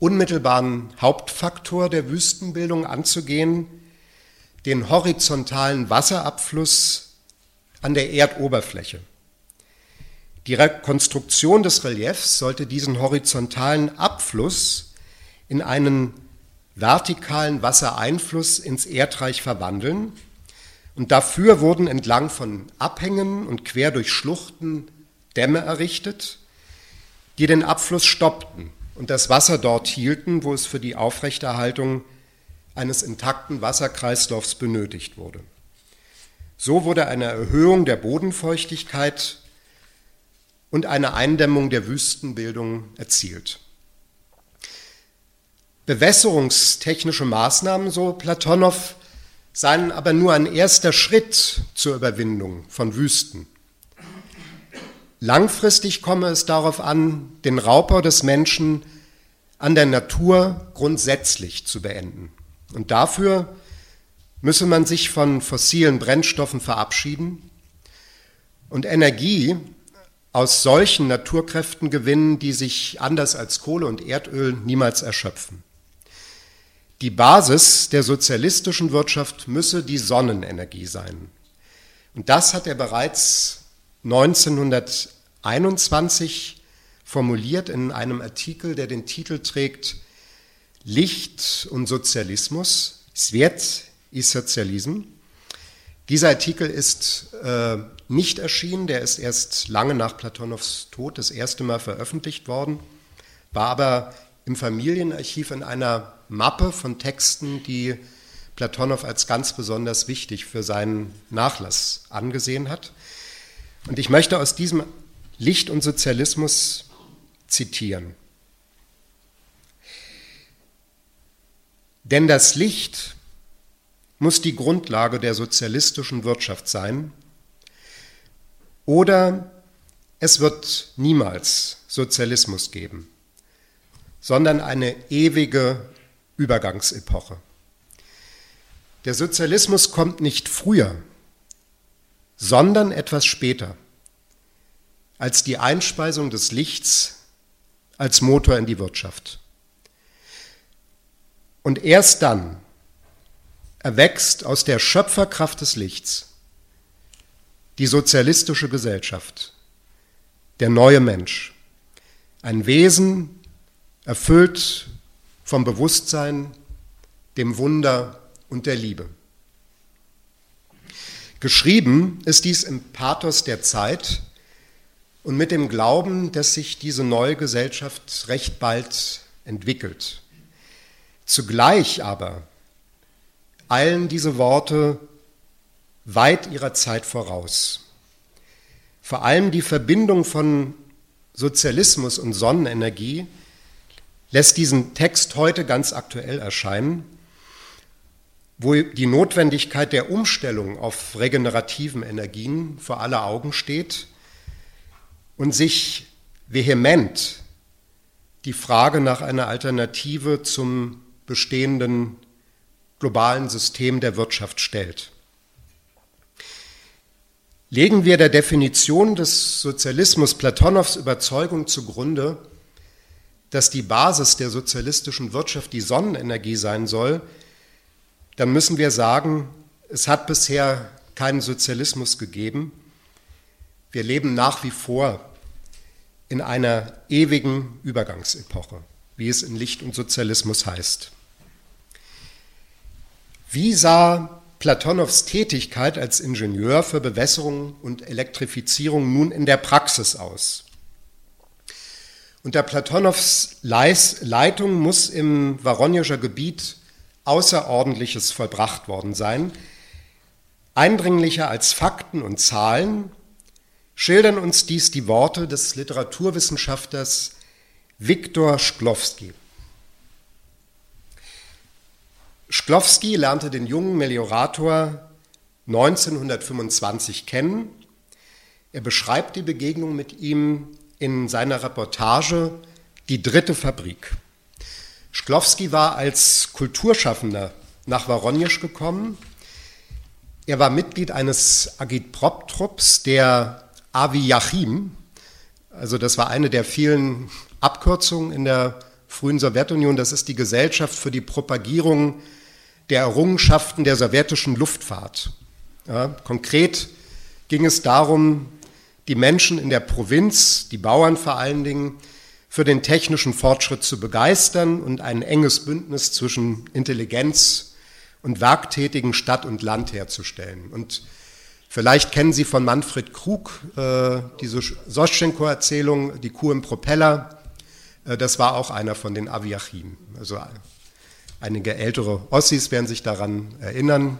unmittelbaren Hauptfaktor der Wüstenbildung anzugehen, den horizontalen Wasserabfluss an der Erdoberfläche. Die Rekonstruktion des Reliefs sollte diesen horizontalen Abfluss in einen vertikalen Wassereinfluss ins Erdreich verwandeln. Und dafür wurden entlang von Abhängen und quer durch Schluchten Dämme errichtet, die den Abfluss stoppten und das Wasser dort hielten, wo es für die Aufrechterhaltung eines intakten Wasserkreislaufs benötigt wurde. So wurde eine Erhöhung der Bodenfeuchtigkeit und eine Eindämmung der Wüstenbildung erzielt. Bewässerungstechnische Maßnahmen, so Platonow, seien aber nur ein erster Schritt zur Überwindung von Wüsten. Langfristig komme es darauf an, den Raubbau des Menschen an der Natur grundsätzlich zu beenden. Und dafür müsse man sich von fossilen Brennstoffen verabschieden und Energie aus solchen Naturkräften gewinnen, die sich anders als Kohle und Erdöl niemals erschöpfen. Die Basis der sozialistischen Wirtschaft müsse die Sonnenenergie sein. Und das hat er bereits 1921 formuliert in einem Artikel, der den Titel trägt Licht und Sozialismus, Svet i Sozialism. Dieser Artikel ist äh, nicht erschienen, der ist erst lange nach Platonows Tod das erste Mal veröffentlicht worden, war aber im Familienarchiv in einer Mappe von Texten, die Platonow als ganz besonders wichtig für seinen Nachlass angesehen hat. Und ich möchte aus diesem Licht und Sozialismus zitieren. Denn das Licht muss die Grundlage der sozialistischen Wirtschaft sein, oder es wird niemals Sozialismus geben, sondern eine ewige Übergangsepoche. Der Sozialismus kommt nicht früher, sondern etwas später, als die Einspeisung des Lichts als Motor in die Wirtschaft. Und erst dann erwächst aus der Schöpferkraft des Lichts die sozialistische Gesellschaft, der neue Mensch, ein Wesen erfüllt vom Bewusstsein, dem Wunder und der Liebe. Geschrieben ist dies im Pathos der Zeit und mit dem Glauben, dass sich diese neue Gesellschaft recht bald entwickelt. Zugleich aber eilen diese Worte weit ihrer Zeit voraus. Vor allem die Verbindung von Sozialismus und Sonnenenergie lässt diesen Text heute ganz aktuell erscheinen, wo die Notwendigkeit der Umstellung auf regenerativen Energien vor aller Augen steht und sich vehement die Frage nach einer Alternative zum bestehenden globalen System der Wirtschaft stellt. Legen wir der Definition des Sozialismus Platonows Überzeugung zugrunde, dass die Basis der sozialistischen Wirtschaft die Sonnenenergie sein soll, dann müssen wir sagen, es hat bisher keinen Sozialismus gegeben. Wir leben nach wie vor in einer ewigen Übergangsepoche, wie es in Licht und Sozialismus heißt. Wie sah Platonows Tätigkeit als Ingenieur für Bewässerung und Elektrifizierung nun in der Praxis aus? Unter Platonows Leitung muss im Voronezher Gebiet Außerordentliches vollbracht worden sein. Eindringlicher als Fakten und Zahlen schildern uns dies die Worte des Literaturwissenschaftlers Viktor Szklowski. Szklowski lernte den jungen Meliorator 1925 kennen. Er beschreibt die Begegnung mit ihm in seiner Reportage Die dritte Fabrik. Szklowski war als Kulturschaffender nach Voronezh gekommen. Er war Mitglied eines Agitprop-Trupps der Aviachim, also das war eine der vielen Abkürzungen in der frühen Sowjetunion. Das ist die Gesellschaft für die Propagierung der Errungenschaften der sowjetischen Luftfahrt. Ja, konkret ging es darum, die Menschen in der Provinz, die Bauern vor allen Dingen, für den technischen Fortschritt zu begeistern und ein enges Bündnis zwischen Intelligenz und werktätigen Stadt und Land herzustellen. Und vielleicht kennen Sie von Manfred Krug äh, diese Soschenko-Erzählung, die Kuh im Propeller. Äh, das war auch einer von den Aviachim. Also einige ältere Ossis werden sich daran erinnern.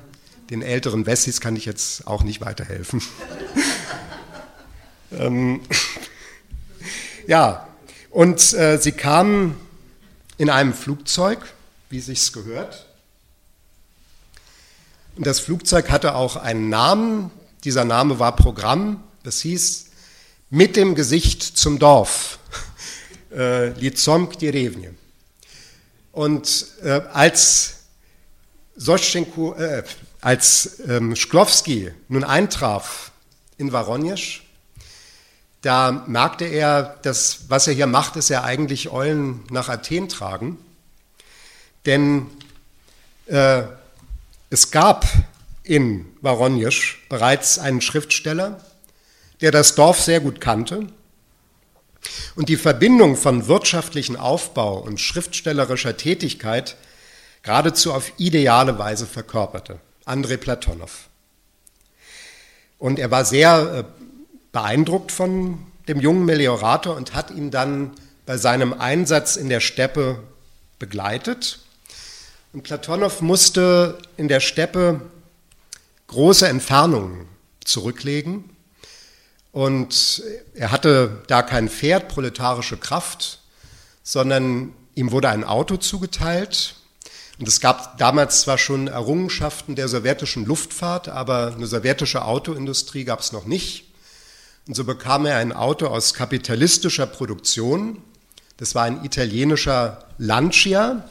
Den älteren Wessis kann ich jetzt auch nicht weiterhelfen. Ähm, ja, und äh, sie kamen in einem Flugzeug, wie sich's gehört. Und das Flugzeug hatte auch einen Namen. Dieser Name war Programm. Das hieß mit dem Gesicht zum Dorf. Äh, Lizom Kdirevnie. Und äh, als Soschenko, äh, als ähm, Schklowski nun eintraf in Voronezh, da merkte er, dass was er hier macht, ist ja eigentlich Eulen nach Athen tragen. Denn äh, es gab in Voronezh bereits einen Schriftsteller, der das Dorf sehr gut kannte und die Verbindung von wirtschaftlichen Aufbau und schriftstellerischer Tätigkeit geradezu auf ideale Weise verkörperte, Andrei Platonow. Und er war sehr äh, beeindruckt von dem jungen Meliorator und hat ihn dann bei seinem Einsatz in der Steppe begleitet. Und Platonow musste in der Steppe große Entfernungen zurücklegen. Und er hatte da kein Pferd, proletarische Kraft, sondern ihm wurde ein Auto zugeteilt. Und es gab damals zwar schon Errungenschaften der sowjetischen Luftfahrt, aber eine sowjetische Autoindustrie gab es noch nicht. Und so bekam er ein Auto aus kapitalistischer Produktion. Das war ein italienischer Lancia,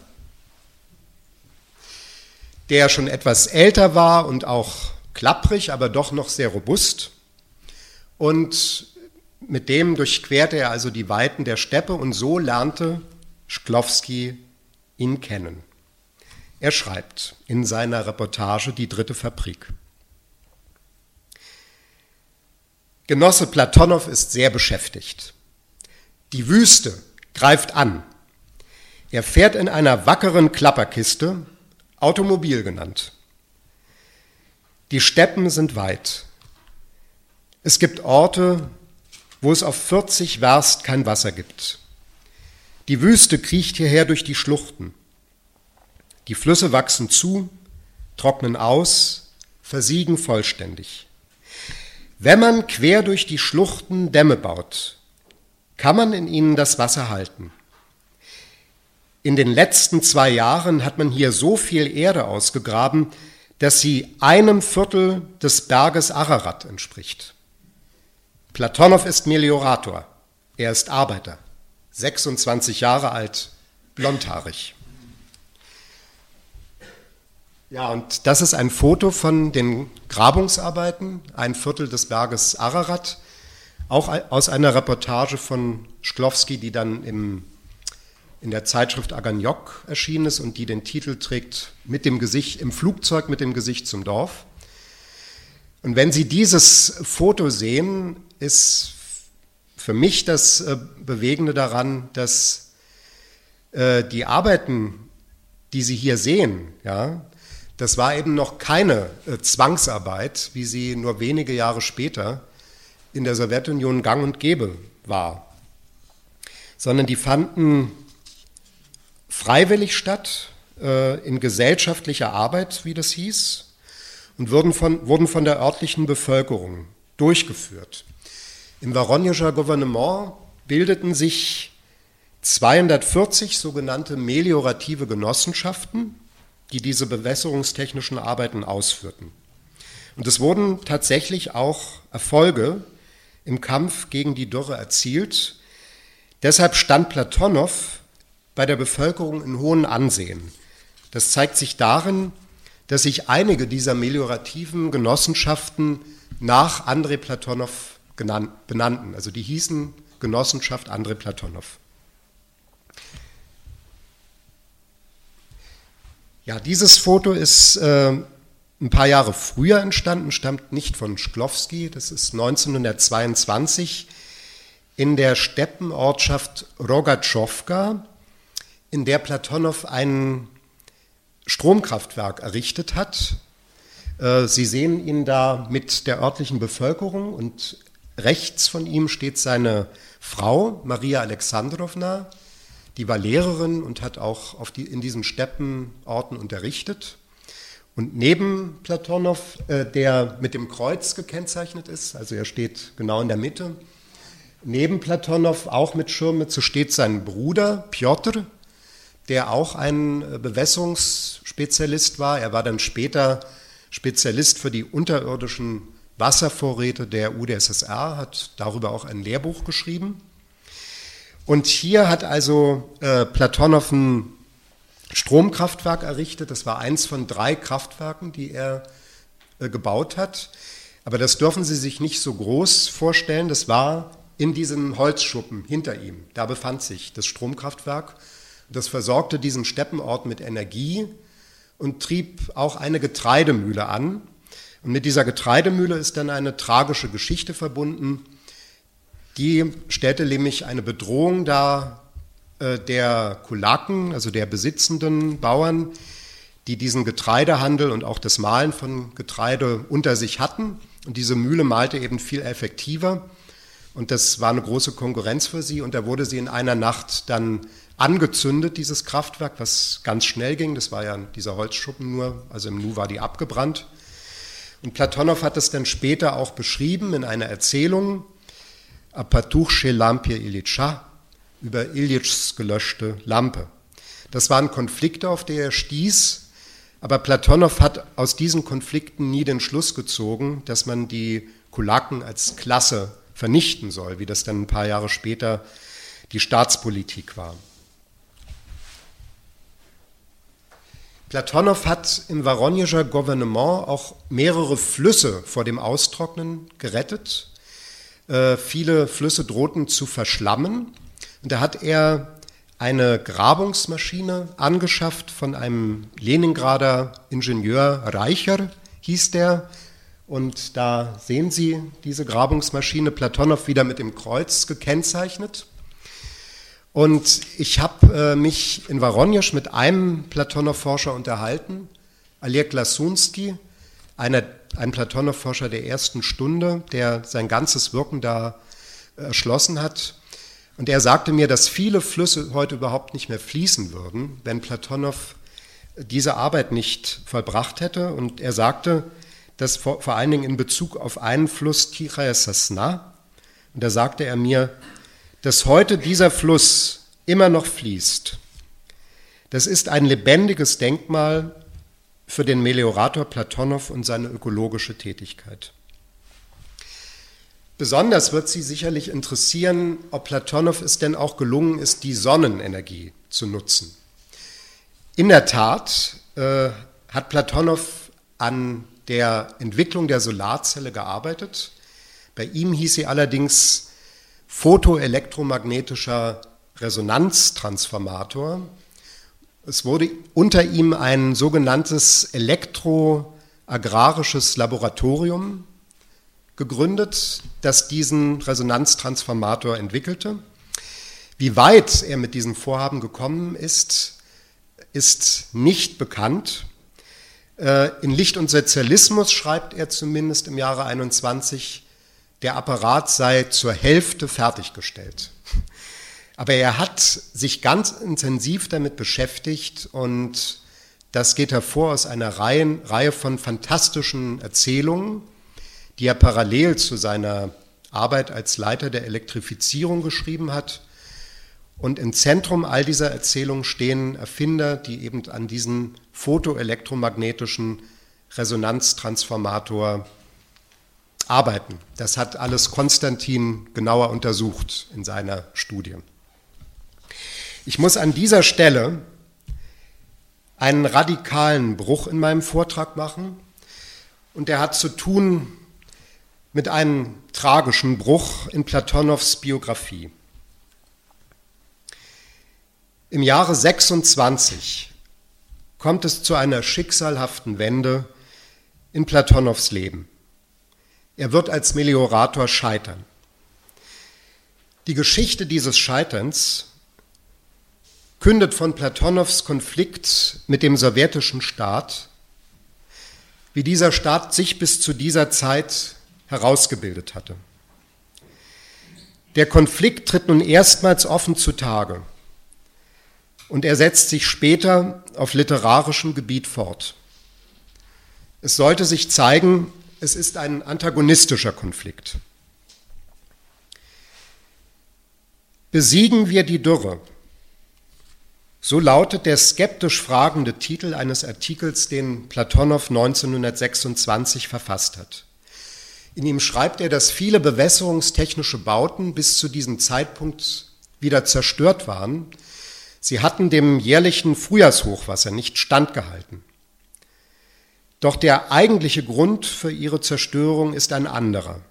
der schon etwas älter war und auch klapprig, aber doch noch sehr robust. Und mit dem durchquerte er also die Weiten der Steppe und so lernte Schklowski ihn kennen. Er schreibt in seiner Reportage Die dritte Fabrik. Genosse Platonow ist sehr beschäftigt. Die Wüste greift an. Er fährt in einer wackeren Klapperkiste, Automobil genannt. Die Steppen sind weit. Es gibt Orte, wo es auf 40 Werst kein Wasser gibt. Die Wüste kriecht hierher durch die Schluchten. Die Flüsse wachsen zu, trocknen aus, versiegen vollständig. Wenn man quer durch die Schluchten Dämme baut, kann man in ihnen das Wasser halten. In den letzten zwei Jahren hat man hier so viel Erde ausgegraben, dass sie einem Viertel des Berges Ararat entspricht. Platonow ist Meliorator, er ist Arbeiter, 26 Jahre alt, blondhaarig. Ja, und das ist ein Foto von den Grabungsarbeiten, ein Viertel des Berges Ararat, auch aus einer Reportage von Schklowski, die dann im, in der Zeitschrift Aganiok erschienen ist und die den Titel trägt mit dem Gesicht im Flugzeug mit dem Gesicht zum Dorf. Und wenn Sie dieses Foto sehen, ist für mich das äh, Bewegende daran, dass äh, die Arbeiten, die Sie hier sehen, ja, das war eben noch keine äh, Zwangsarbeit, wie sie nur wenige Jahre später in der Sowjetunion gang und gäbe war, sondern die fanden freiwillig statt, in gesellschaftlicher Arbeit, wie das hieß, und wurden von, wurden von der örtlichen Bevölkerung durchgeführt. Im Voronezher Gouvernement bildeten sich 240 sogenannte meliorative Genossenschaften, die diese bewässerungstechnischen Arbeiten ausführten. Und es wurden tatsächlich auch Erfolge im Kampf gegen die Dürre erzielt. Deshalb stand Platonow bei der Bevölkerung in hohem Ansehen. Das zeigt sich darin, dass sich einige dieser meliorativen Genossenschaften nach Andrei Platonow genannt, benannten. Also die hießen Genossenschaft Andrei Platonow. Ja, dieses Foto ist äh, ein paar Jahre früher entstanden, stammt nicht von Schklowski, das ist 1922 in der Steppenortschaft Rogatschowka, in der Platonow ein Stromkraftwerk errichtet hat. Äh, Sie sehen ihn da mit der örtlichen Bevölkerung und rechts von ihm steht seine Frau, Maria Alexandrowna, die war Lehrerin und hat auch die, in diesen Steppenorten unterrichtet. Und neben Platonow, äh, der mit dem Kreuz gekennzeichnet ist, also er steht genau in der Mitte, neben Platonow auch mit Schirmmütze steht sein Bruder Piotr, der auch ein äh, Bewässerungsspezialist war. Er war dann später Spezialist für die unterirdischen Wasservorräte der UdSSR, hat darüber auch ein Lehrbuch geschrieben. Und hier hat also äh, Platonow ein Stromkraftwerk errichtet. Das war eins von drei Kraftwerken, die er äh, gebaut hat. Aber das dürfen Sie sich nicht so groß vorstellen. Das war in diesem Holzschuppen hinter ihm. Da befand sich das Stromkraftwerk. Das versorgte diesen Steppenort mit Energie und trieb auch eine Getreidemühle an. Und mit dieser Getreidemühle ist dann eine tragische Geschichte verbunden. Die stellte nämlich eine Bedrohung dar äh, der Kulaken, also der besitzenden Bauern, die diesen Getreidehandel und auch das Mahlen von Getreide unter sich hatten. Und diese Mühle malte eben viel effektiver. Und das war eine große Konkurrenz für sie. Und da wurde sie in einer Nacht dann angezündet, dieses Kraftwerk, was ganz schnell ging. Das war ja dieser Holzschuppen nur, also im Nu war die abgebrannt. Und Platonow hat es dann später auch beschrieben in einer Erzählung, Apatuchsche Lampie Ilitscha, über Ilyitschs gelöschte Lampe. Das waren Konflikte, auf die er stieß, aber Platonow hat aus diesen Konflikten nie den Schluss gezogen, dass man die Kulaken als Klasse vernichten soll, wie das dann ein paar Jahre später die Staatspolitik war. Platonow hat im Voronezher Gouvernement auch mehrere Flüsse vor dem Austrocknen gerettet. Äh, viele Flüsse drohten zu verschlammen. Und da hat er eine Grabungsmaschine angeschafft von einem Leningrader Ingenieur Reicher, hieß der. Und da sehen Sie diese Grabungsmaschine, Platonow wieder mit dem Kreuz gekennzeichnet. Und ich habe äh, mich in Voronezh mit einem Platonow-Forscher unterhalten, Oleg Lasunski, einer ein Platonow-Forscher der ersten Stunde, der sein ganzes Wirken da erschlossen hat. Und er sagte mir, dass viele Flüsse heute überhaupt nicht mehr fließen würden, wenn Platonow diese Arbeit nicht vollbracht hätte. Und er sagte, dass vor, vor allen Dingen in Bezug auf einen Fluss Tichaya Sasna, und da sagte er mir, dass heute dieser Fluss immer noch fließt. Das ist ein lebendiges Denkmal für den Meliorator Platonow und seine ökologische Tätigkeit. Besonders wird Sie sicherlich interessieren, ob Platonow es denn auch gelungen ist, die Sonnenenergie zu nutzen. In der Tat äh, hat Platonow an der Entwicklung der Solarzelle gearbeitet. Bei ihm hieß sie allerdings photoelektromagnetischer Resonanztransformator. Es wurde unter ihm ein sogenanntes elektroagrarisches Laboratorium gegründet, das diesen Resonanztransformator entwickelte. Wie weit er mit diesem Vorhaben gekommen ist, ist nicht bekannt. Äh, in Licht und Sozialismus schreibt er zumindest im Jahre 21, der Apparat sei zur Hälfte fertiggestellt. Aber er hat sich ganz intensiv damit beschäftigt und das geht hervor aus einer Reihe, Reihe von fantastischen Erzählungen, die er parallel zu seiner Arbeit als Leiter der Elektrifizierung geschrieben hat. Und im Zentrum all dieser Erzählungen stehen Erfinder, die eben an diesen photoelektromagnetischen Resonanztransformator arbeiten. Das hat alles Konstantin genauer untersucht in seiner Studie. Ich muss an dieser Stelle einen radikalen Bruch in meinem Vortrag machen und der hat zu tun mit einem tragischen Bruch in Platonows Biografie. Im Jahre 26 kommt es zu einer schicksalhaften Wende in Platonows Leben. Er wird als Meliorator scheitern. Die Geschichte dieses Scheiterns kündet von Platonows Konflikt mit dem sowjetischen Staat, wie dieser Staat sich bis zu dieser Zeit herausgebildet hatte. Der Konflikt tritt nun erstmals offen zutage und er setzt sich später auf literarischem Gebiet fort. Es sollte sich zeigen, es ist ein antagonistischer Konflikt. Besiegen wir die Dürre, so lautet der skeptisch fragende Titel eines Artikels, den Platonow 1926 verfasst hat. In ihm schreibt er, dass viele bewässerungstechnische Bauten bis zu diesem Zeitpunkt wieder zerstört waren. Sie hatten dem jährlichen Frühjahrshochwasser nicht standgehalten. Doch der eigentliche Grund für ihre Zerstörung ist ein anderer.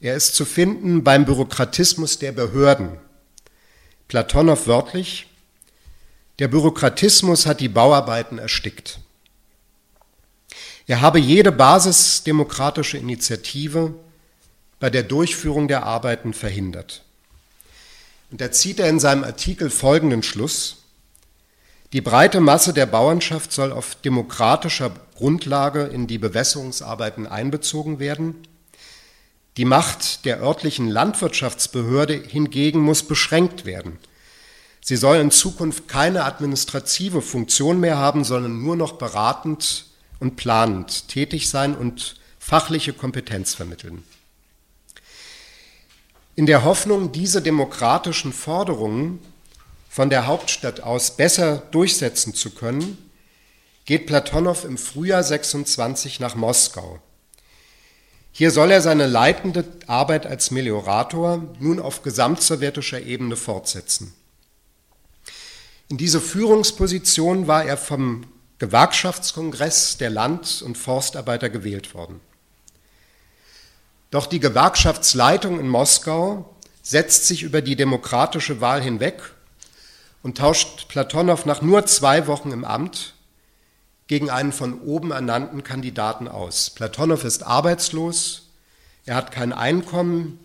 Er ist zu finden beim Bürokratismus der Behörden. Platonow wörtlich, der Bürokratismus hat die Bauarbeiten erstickt. Er habe jede basisdemokratische Initiative bei der Durchführung der Arbeiten verhindert. Und da zieht er in seinem Artikel folgenden Schluss. Die breite Masse der Bauernschaft soll auf demokratischer Grundlage in die Bewässerungsarbeiten einbezogen werden. Die Macht der örtlichen Landwirtschaftsbehörde hingegen muss beschränkt werden – Sie soll in Zukunft keine administrative Funktion mehr haben, sondern nur noch beratend und planend tätig sein und fachliche Kompetenz vermitteln. In der Hoffnung, diese demokratischen Forderungen von der Hauptstadt aus besser durchsetzen zu können, geht Platonow im Frühjahr 26 nach Moskau. Hier soll er seine leitende Arbeit als Meliorator nun auf gesamtsowjetischer Ebene fortsetzen. In diese Führungsposition war er vom Gewerkschaftskongress der Land- und Forstarbeiter gewählt worden. Doch die Gewerkschaftsleitung in Moskau setzt sich über die demokratische Wahl hinweg und tauscht Platonow nach nur zwei Wochen im Amt gegen einen von oben ernannten Kandidaten aus. Platonow ist arbeitslos, er hat kein Einkommen,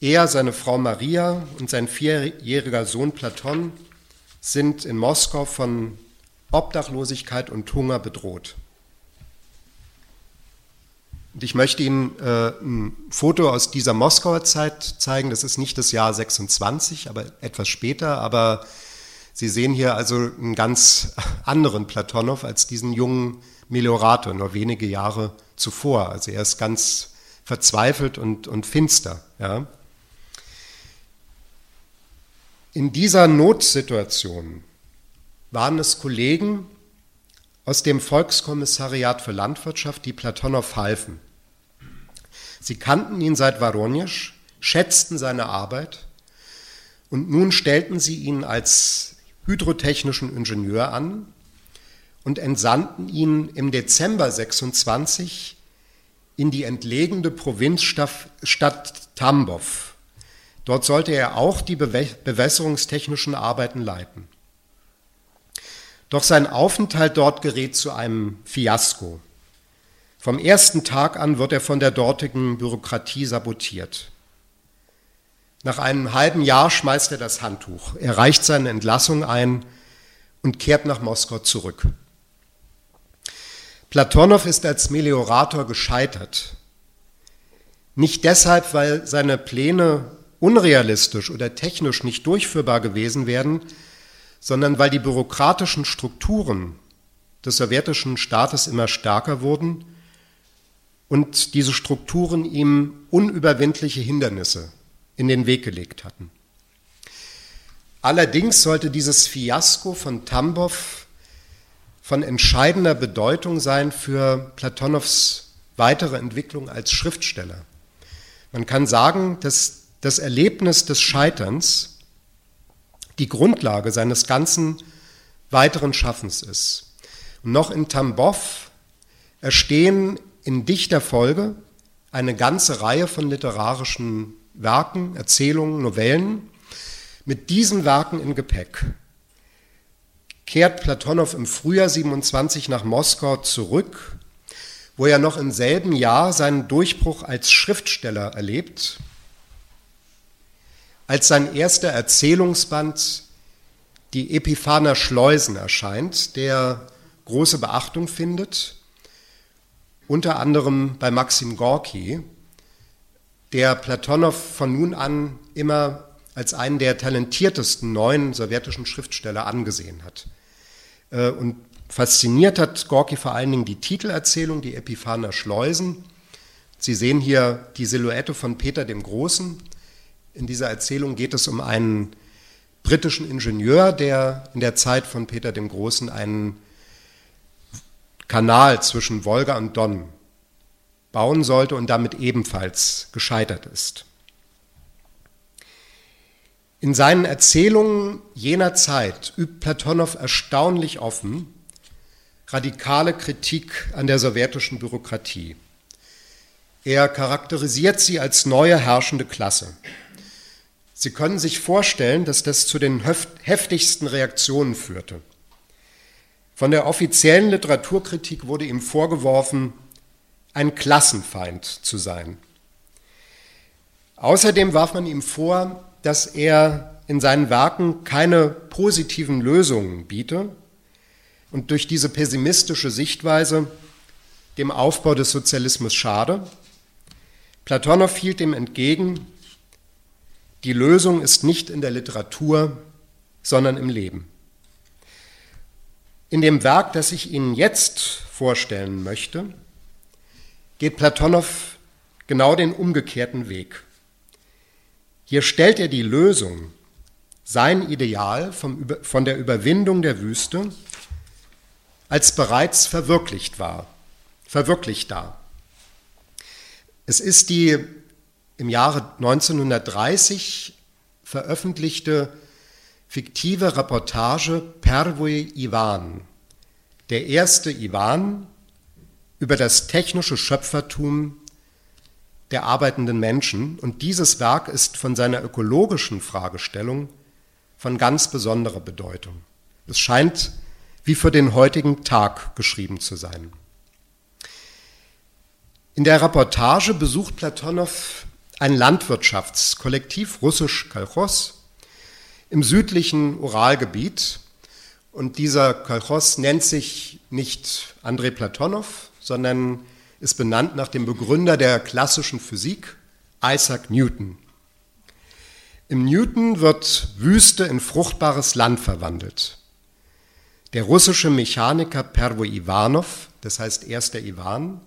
er, seine Frau Maria und sein vierjähriger Sohn Platon sind in Moskau von Obdachlosigkeit und Hunger bedroht. Und ich möchte Ihnen äh, ein Foto aus dieser Moskauer Zeit zeigen. Das ist nicht das Jahr 26, aber etwas später. Aber Sie sehen hier also einen ganz anderen Platonow als diesen jungen Meliorator, nur wenige Jahre zuvor. Also er ist ganz verzweifelt und, und finster. Ja. In dieser Notsituation waren es Kollegen aus dem Volkskommissariat für Landwirtschaft, die Platonow halfen. Sie kannten ihn seit Voronezh, schätzten seine Arbeit und nun stellten sie ihn als hydrotechnischen Ingenieur an und entsandten ihn im Dezember 26 in die entlegene Provinzstadt Tambov Dort sollte er auch die bewässerungstechnischen Arbeiten leiten. Doch sein Aufenthalt dort gerät zu einem Fiasko. Vom ersten Tag an wird er von der dortigen Bürokratie sabotiert. Nach einem halben Jahr schmeißt er das Handtuch. Er reicht seine Entlassung ein und kehrt nach Moskau zurück. Platonow ist als Meliorator gescheitert. Nicht deshalb, weil seine Pläne unrealistisch oder technisch nicht durchführbar gewesen wären, sondern weil die bürokratischen Strukturen des sowjetischen Staates immer stärker wurden und diese Strukturen ihm unüberwindliche Hindernisse in den Weg gelegt hatten. Allerdings sollte dieses Fiasko von Tambov von entscheidender Bedeutung sein für Platonows weitere Entwicklung als Schriftsteller. Man kann sagen, dass das Erlebnis des Scheiterns die Grundlage seines ganzen weiteren Schaffens ist. Und noch in Tambov erstehen in dichter Folge eine ganze Reihe von literarischen Werken, Erzählungen, Novellen. Mit diesen Werken im Gepäck kehrt Platonow im Frühjahr 27 nach Moskau zurück, wo er noch im selben Jahr seinen Durchbruch als Schriftsteller erlebt, als sein erster Erzählungsband Die Epiphaner Schleusen erscheint, der große Beachtung findet unter anderem bei Maxim Gorki, der Platonow von nun an immer als einen der talentiertesten neuen sowjetischen Schriftsteller angesehen hat. Äh, und fasziniert hat Gorki vor allen Dingen die Titelerzählung, die Epiphaner Schleusen. Sie sehen hier die Silhouette von Peter dem Großen. In dieser Erzählung geht es um einen britischen Ingenieur, der in der Zeit von Peter dem Großen einen Kanal zwischen Wolga und Don bauen sollte und damit ebenfalls gescheitert ist. In seinen Erzählungen jener Zeit übt Platonow erstaunlich offen radikale Kritik an der sowjetischen Bürokratie. Er charakterisiert sie als neue herrschende Klasse. Sie können sich vorstellen, dass das zu den heftigsten Reaktionen führte. Von der offiziellen Literaturkritik wurde ihm vorgeworfen, ein Klassenfeind zu sein. Außerdem warf man ihm vor, dass er in seinen Werken keine positiven Lösungen biete und durch diese pessimistische Sichtweise dem Aufbau des Sozialismus schade. Platonow hielt dem entgegen, die Lösung ist nicht in der Literatur, sondern im Leben. In dem Werk, das ich Ihnen jetzt vorstellen möchte, geht Platonow genau den umgekehrten Weg. Hier stellt er die Lösung, sein Ideal vom, von der Überwindung der Wüste, als bereits verwirklicht war, verwirklicht dar. Es ist die im Jahre 1930 veröffentlichte fiktive Reportage Pervoi Ivan, der erste Ivan über das technische Schöpfertum der arbeitenden Menschen. Und dieses Werk ist von seiner ökologischen Fragestellung von ganz besonderer Bedeutung. Es scheint wie für den heutigen Tag geschrieben zu sein. In der Reportage besucht Platonow ein Landwirtschaftskollektiv, russisch Kolchos, im südlichen Uralgebiet. Und dieser Kolchos nennt sich nicht Andrei Platonow, sondern ist benannt nach dem Begründer der klassischen Physik, Isaac Newton. Im Newton wird Wüste in fruchtbares Land verwandelt. Der russische Mechaniker Pervo Ivanov, das heißt erster Ivan,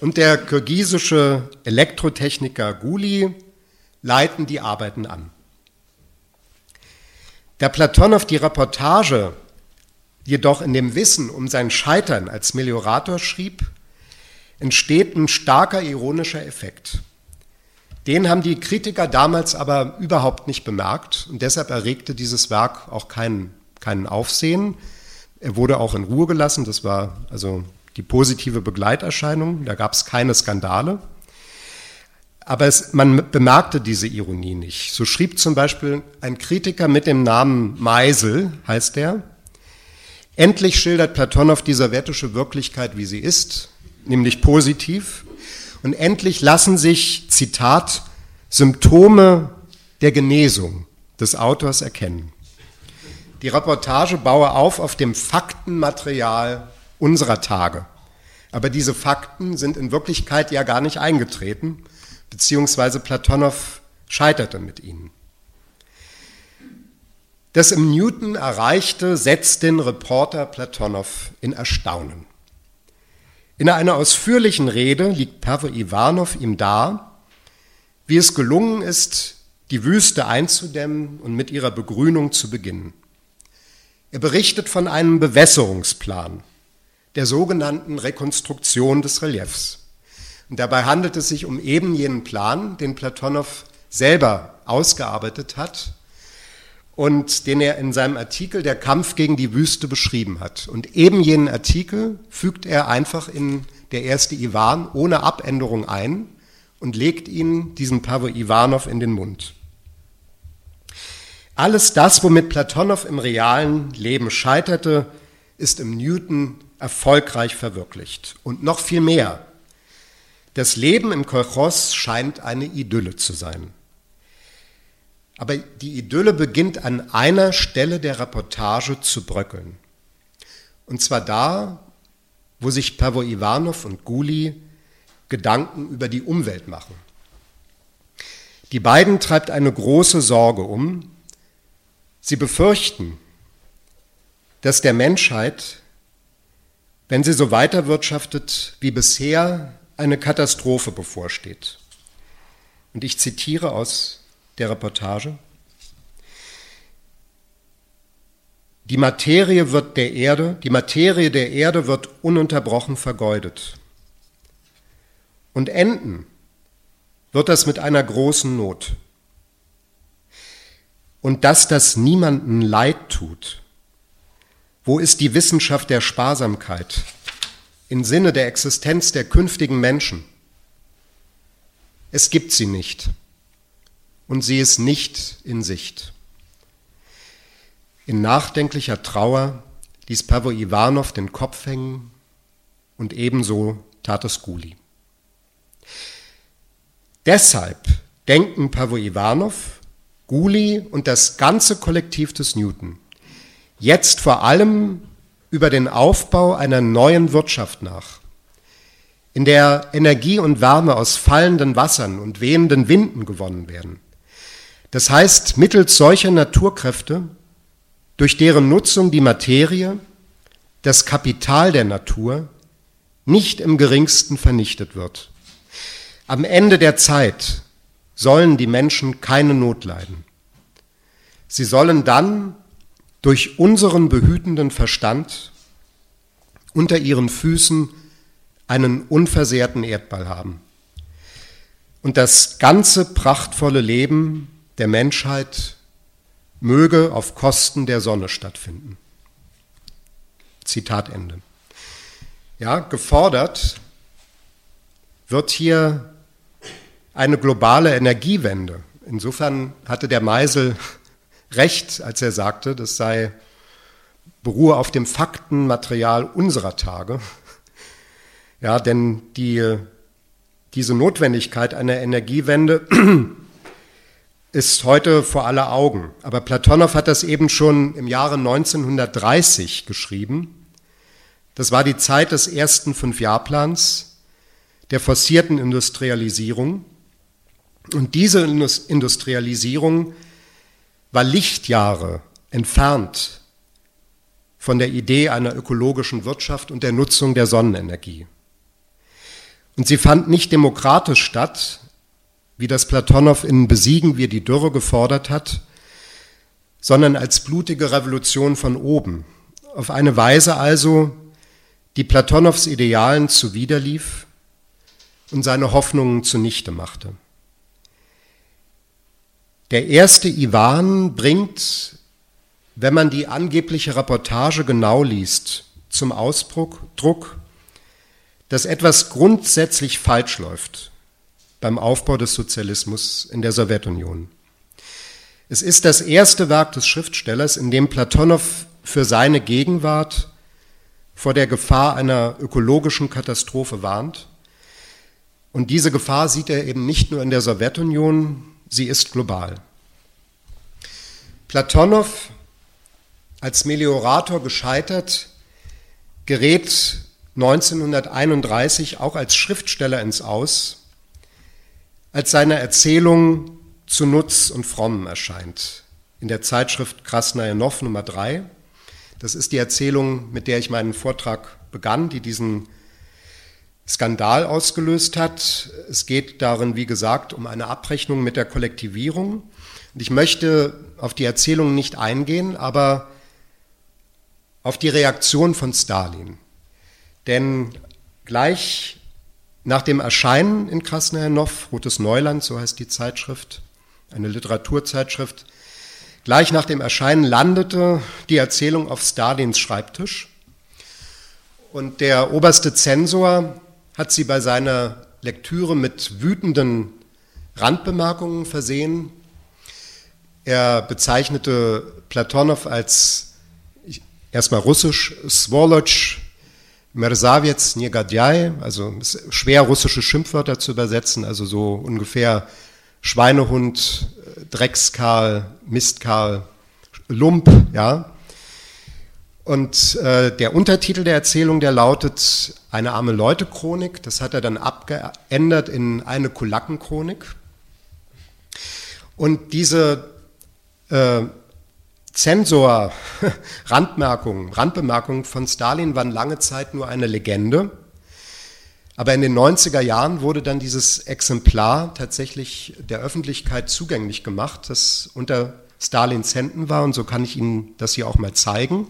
und der kirgisische Elektrotechniker Guli leiten die Arbeiten an. Da Platonow die Reportage jedoch in dem Wissen um sein Scheitern als Meliorator schrieb, entsteht ein starker ironischer Effekt. Den haben die Kritiker damals aber überhaupt nicht bemerkt und deshalb erregte dieses Werk auch keinen, keinen Aufsehen. Er wurde auch in Ruhe gelassen, das war also die positive Begleiterscheinung, da gab es keine Skandale. Aber es, man bemerkte diese Ironie nicht. So schrieb zum Beispiel ein Kritiker mit dem Namen Meisel, heißt er, endlich schildert Platonow die sowjetische Wirklichkeit, wie sie ist, nämlich positiv. Und endlich lassen sich, Zitat, Symptome der Genesung des Autors erkennen. Die Reportage baue auf auf dem Faktenmaterial unserer Tage. Aber diese Fakten sind in Wirklichkeit ja gar nicht eingetreten, beziehungsweise Platonow scheiterte mit ihnen. Das im Newton erreichte setzt den Reporter Platonow in Erstaunen. In einer ausführlichen Rede liegt Pavel Ivanov ihm dar, wie es gelungen ist, die Wüste einzudämmen und mit ihrer Begrünung zu beginnen. Er berichtet von einem Bewässerungsplan, der sogenannten Rekonstruktion des Reliefs. Und dabei handelt es sich um eben jenen Plan, den Platonow selber ausgearbeitet hat und den er in seinem Artikel Der Kampf gegen die Wüste beschrieben hat. Und eben jenen Artikel fügt er einfach in der erste Ivan ohne Abänderung ein und legt ihn, diesen Pavel Ivanov, in den Mund. Alles das, womit Platonow im realen Leben scheiterte, ist im Newton erfolgreich verwirklicht. Und noch viel mehr. Das Leben im Kolchos scheint eine Idylle zu sein. Aber die Idylle beginnt an einer Stelle der Reportage zu bröckeln. Und zwar da, wo sich Pavo Ivanov und Guli Gedanken über die Umwelt machen. Die beiden treibt eine große Sorge um. Sie befürchten, dass der Menschheit, wenn sie so weiterwirtschaftet wie bisher, eine Katastrophe bevorsteht. Und ich zitiere aus der Reportage. Die Materie wird der Erde, die Materie der Erde wird ununterbrochen vergeudet. Und enden wird das mit einer großen Not. Und dass das niemanden Leid tut. Wo ist die Wissenschaft der Sparsamkeit im Sinne der Existenz der künftigen Menschen? Es gibt sie nicht und sie ist nicht in Sicht. In nachdenklicher Trauer ließ Pavo Ivanov den Kopf hängen und ebenso tat es Guli. Deshalb denken Pavo Ivanov, Guli und das ganze Kollektiv des Newton jetzt vor allem über den Aufbau einer neuen Wirtschaft nach, in der Energie und Wärme aus fallenden Wassern und wehenden Winden gewonnen werden, das heißt, mittels solcher Naturkräfte, durch deren Nutzung die Materie, das Kapital der Natur, nicht im geringsten vernichtet wird. Am Ende der Zeit sollen die Menschen keine Not leiden. Sie sollen dann durch unseren behütenden Verstand unter ihren Füßen einen unversehrten Erdball haben. Und das ganze prachtvolle Leben der Menschheit möge auf Kosten der Sonne stattfinden. Zitat Ende. Ja, gefordert wird hier eine globale Energiewende. Insofern hatte der Meisel recht, als er sagte, das sei beruhe auf dem Faktenmaterial unserer Tage. Ja, denn die, diese Notwendigkeit einer Energiewende ist heute vor aller Augen. Aber Platonow hat das eben schon im Jahre 1930 geschrieben. Das war die Zeit des ersten Fünfjahrplans, der forcierten Industrialisierung. Und diese Industrialisierung war Lichtjahre entfernt von der Idee einer ökologischen Wirtschaft und der Nutzung der Sonnenenergie. Und sie fand nicht demokratisch statt, wie das Platonow in Besiegen wir die Dürre gefordert hat, sondern als blutige Revolution von oben, auf eine Weise also, die Platonows Idealen zuwiderlief und seine Hoffnungen zunichte machte. Der erste Ivan bringt, wenn man die angebliche Reportage genau liest, zum Ausdruck, dass etwas grundsätzlich falsch läuft beim Aufbau des Sozialismus in der Sowjetunion. Es ist das erste Werk des Schriftstellers, in dem Platonow für seine Gegenwart vor der Gefahr einer ökologischen Katastrophe warnt. Und diese Gefahr sieht er eben nicht nur in der Sowjetunion, sie ist global. Platonow, als Meliorator gescheitert, gerät 1931 auch als Schriftsteller ins Aus, als seine Erzählung zu Nutz und Fromm erscheint. In der Zeitschrift Krasnaja Nov Nummer 3. Das ist die Erzählung, mit der ich meinen Vortrag begann, die diesen Skandal ausgelöst hat. Es geht darin, wie gesagt, um eine Abrechnung mit der Kollektivierung. Und ich möchte auf die Erzählung nicht eingehen, aber auf die Reaktion von Stalin. Denn gleich nach dem Erscheinen in Krasnajanov, Rotes Neuland, so heißt die Zeitschrift, eine Literaturzeitschrift, gleich nach dem Erscheinen landete die Erzählung auf Stalins Schreibtisch. Und der oberste Zensor hat sie bei seiner Lektüre mit wütenden Randbemerkungen versehen. Er bezeichnete Platonow als erstmal russisch Swolotsch, Mersavets, Negadyai, also schwer russische Schimpfwörter zu übersetzen, also so ungefähr Schweinehund, Dreckskarl, Mistkarl, Lump, ja. Und äh, der Untertitel der Erzählung, der lautet Eine arme Leute-Chronik. Das hat er dann abgeändert in eine Kulaken-Chronik. Und diese äh, Zensor, Randmerkungen, Randbemerkungen von Stalin waren lange Zeit nur eine Legende. Aber in den 90er Jahren wurde dann dieses Exemplar tatsächlich der Öffentlichkeit zugänglich gemacht, das unter Stalins Händen war. Und so kann ich Ihnen das hier auch mal zeigen.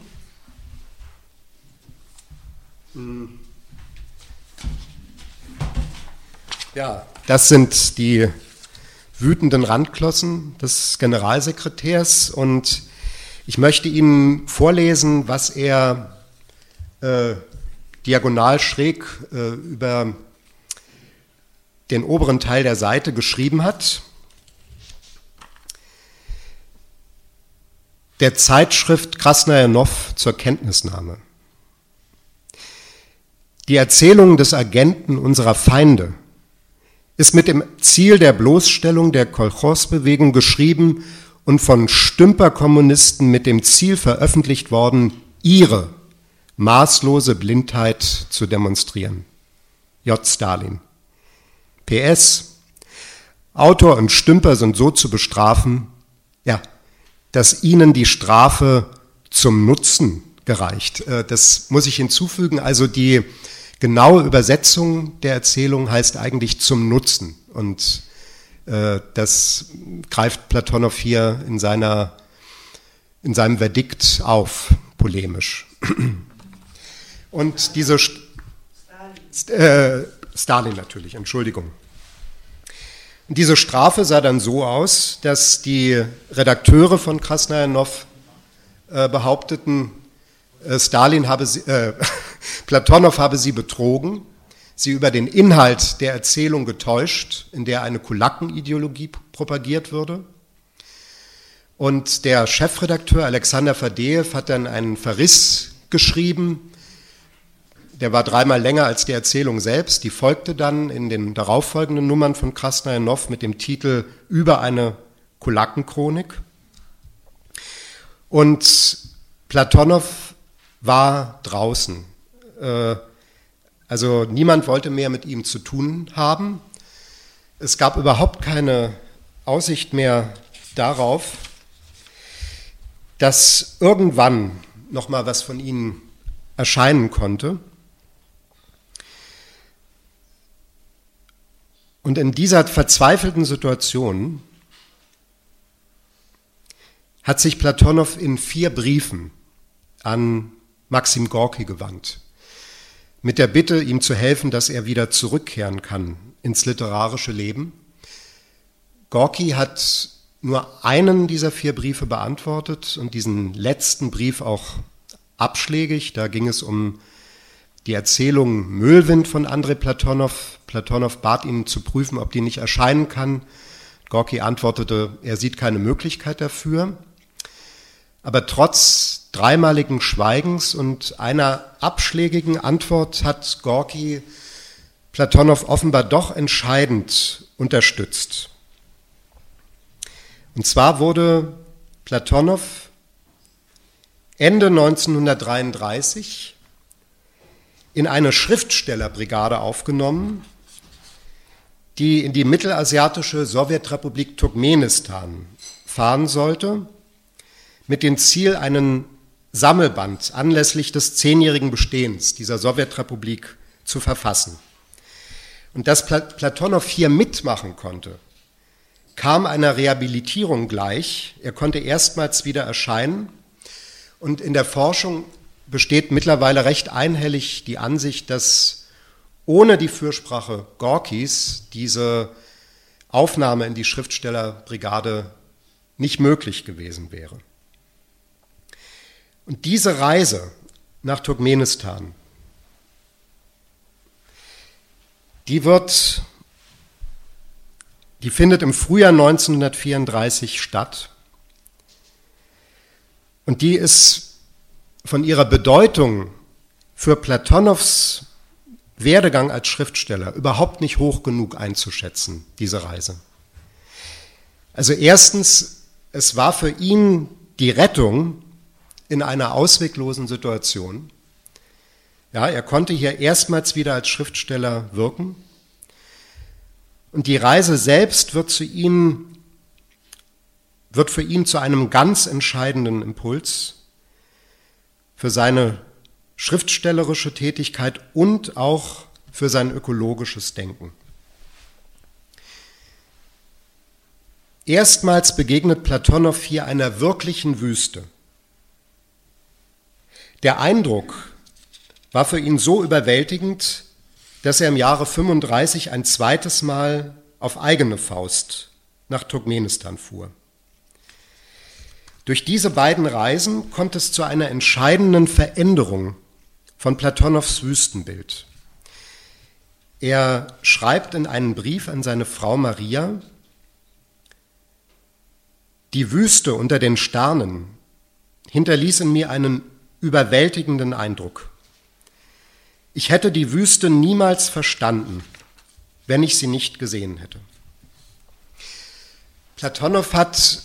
Ja, das sind die wütenden Randklossen des Generalsekretärs und ich möchte Ihnen vorlesen, was er äh, diagonal schräg äh, über den oberen Teil der Seite geschrieben hat. Der Zeitschrift Krasnajanov zur Kenntnisnahme. Die Erzählung des Agenten unserer Feinde ist mit dem Ziel der Bloßstellung der Kolchosbewegung geschrieben und von Stümperkommunisten mit dem Ziel veröffentlicht worden, ihre maßlose Blindheit zu demonstrieren. J. Stalin. PS. Autor und Stümper sind so zu bestrafen, ja, dass ihnen die Strafe zum Nutzen gereicht. Äh, das muss ich hinzufügen. Also die genaue Übersetzung der Erzählung heißt eigentlich zum Nutzen. Und das greift Platonow hier in, seiner, in seinem Verdikt auf, polemisch. Und diese St Stalin. Äh, Stalin natürlich, Entschuldigung. Und diese Strafe sah dann so aus, dass die Redakteure von Krasnajanov äh, behaupteten, äh, Stalin habe sie, äh, Platonow habe sie betrogen, sie über den Inhalt der Erzählung getäuscht, in der eine Kulakenideologie propagiert würde. Und der Chefredakteur Alexander Fadeev hat dann einen Verriss geschrieben, der war dreimal länger als die Erzählung selbst. Die folgte dann in den darauffolgenden Nummern von Krasnajanov mit dem Titel Über eine Kulakenchronik. Und Platonow war draußen. Äh, also niemand wollte mehr mit ihm zu tun haben. Es gab überhaupt keine Aussicht mehr darauf, dass irgendwann noch mal was von ihnen erscheinen konnte. Und in dieser verzweifelten Situation hat sich Platonow in vier Briefen an Maxim Gorki gewandt, mit der Bitte, ihm zu helfen, dass er wieder zurückkehren kann ins literarische Leben. Gorki hat nur einen dieser vier Briefe beantwortet und diesen letzten Brief auch abschlägig. Da ging es um die Erzählung Müllwind von Andrei Platonow. Platonow bat ihn zu prüfen, ob die nicht erscheinen kann. Gorki antwortete, er sieht keine Möglichkeit dafür. Aber trotz dreimaligen Schweigens und einer abschlägigen Antwort hat Gorki Platonow offenbar doch entscheidend unterstützt. Und zwar wurde Platonow Ende 1933 in eine Schriftstellerbrigade aufgenommen, die in die mittelasiatische Sowjetrepublik Turkmenistan fahren sollte, mit dem Ziel, einen Sammelband anlässlich des zehnjährigen Bestehens dieser Sowjetrepublik zu verfassen. Und dass Platonow hier mitmachen konnte, kam einer Rehabilitierung gleich. Er konnte erstmals wieder erscheinen. Und in der Forschung besteht mittlerweile recht einhellig die Ansicht, dass ohne die Fürsprache Gorkis diese Aufnahme in die Schriftstellerbrigade nicht möglich gewesen wäre. Und diese Reise nach Turkmenistan, die wird, die findet im Frühjahr 1934 statt. Und die ist von ihrer Bedeutung für Platonows Werdegang als Schriftsteller überhaupt nicht hoch genug einzuschätzen, diese Reise. Also erstens, es war für ihn die Rettung in einer ausweglosen Situation. Ja, er konnte hier erstmals wieder als Schriftsteller wirken. Und die Reise selbst wird, zu ihm, wird für ihn zu einem ganz entscheidenden Impuls für seine schriftstellerische Tätigkeit und auch für sein ökologisches Denken. Erstmals begegnet Platonow hier einer wirklichen Wüste. Der Eindruck war für ihn so überwältigend, dass er im Jahre 35 ein zweites Mal auf eigene Faust nach Turkmenistan fuhr. Durch diese beiden Reisen kommt es zu einer entscheidenden Veränderung von Platonows Wüstenbild. Er schreibt in einem Brief an seine Frau Maria, die Wüste unter den Sternen hinterließ in mir einen überwältigenden Eindruck. Ich hätte die Wüste niemals verstanden, wenn ich sie nicht gesehen hätte. Platonow hat,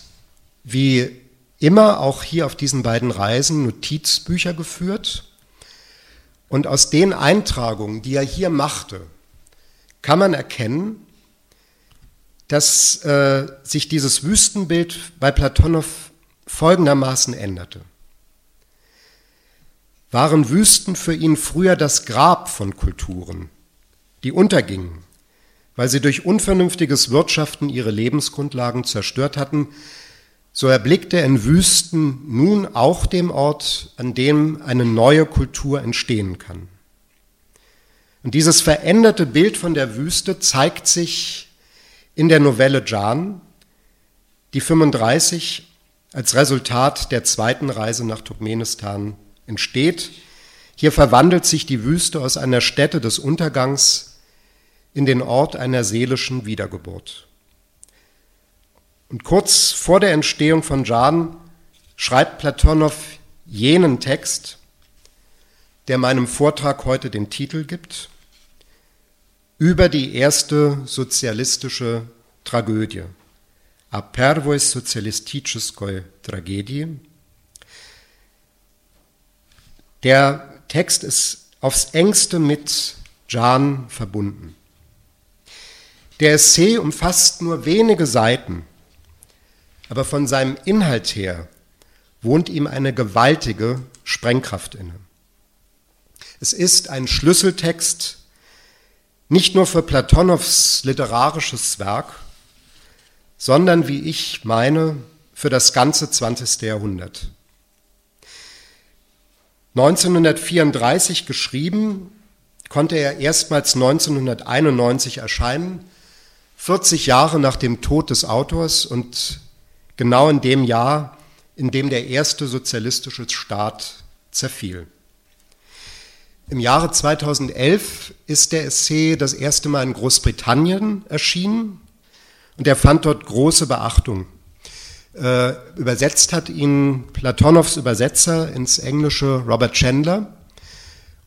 wie immer auch hier auf diesen beiden Reisen, Notizbücher geführt. Und aus den Eintragungen, die er hier machte, kann man erkennen, dass äh, sich dieses Wüstenbild bei Platonow folgendermaßen änderte waren Wüsten für ihn früher das Grab von Kulturen, die untergingen, weil sie durch unvernünftiges Wirtschaften ihre Lebensgrundlagen zerstört hatten, so erblickte er in Wüsten nun auch dem Ort, an dem eine neue Kultur entstehen kann. Und dieses veränderte Bild von der Wüste zeigt sich in der Novelle Jan, die 35 als Resultat der zweiten Reise nach Turkmenistan entsteht. Hier verwandelt sich die Wüste aus einer Stätte des Untergangs in den Ort einer seelischen Wiedergeburt. Und kurz vor der Entstehung von Jan schreibt Platonow jenen Text, der meinem Vortrag heute den Titel gibt, über die erste sozialistische Tragödie. A pervois socialisticheskoi tragedii, der Text ist aufs engste mit Jan verbunden. Der Essay umfasst nur wenige Seiten, aber von seinem Inhalt her wohnt ihm eine gewaltige Sprengkraft inne. Es ist ein Schlüsseltext nicht nur für Platonows literarisches Werk, sondern, wie ich meine, für das ganze 20. Jahrhundert. 1934 geschrieben, konnte er erstmals 1991 erscheinen, 40 Jahre nach dem Tod des Autors und genau in dem Jahr, in dem der erste sozialistische Staat zerfiel. Im Jahre 2011 ist der Essay das erste Mal in Großbritannien erschienen und er fand dort große Beachtung. Äh, übersetzt hat ihn Platonows Übersetzer ins Englische Robert Chandler.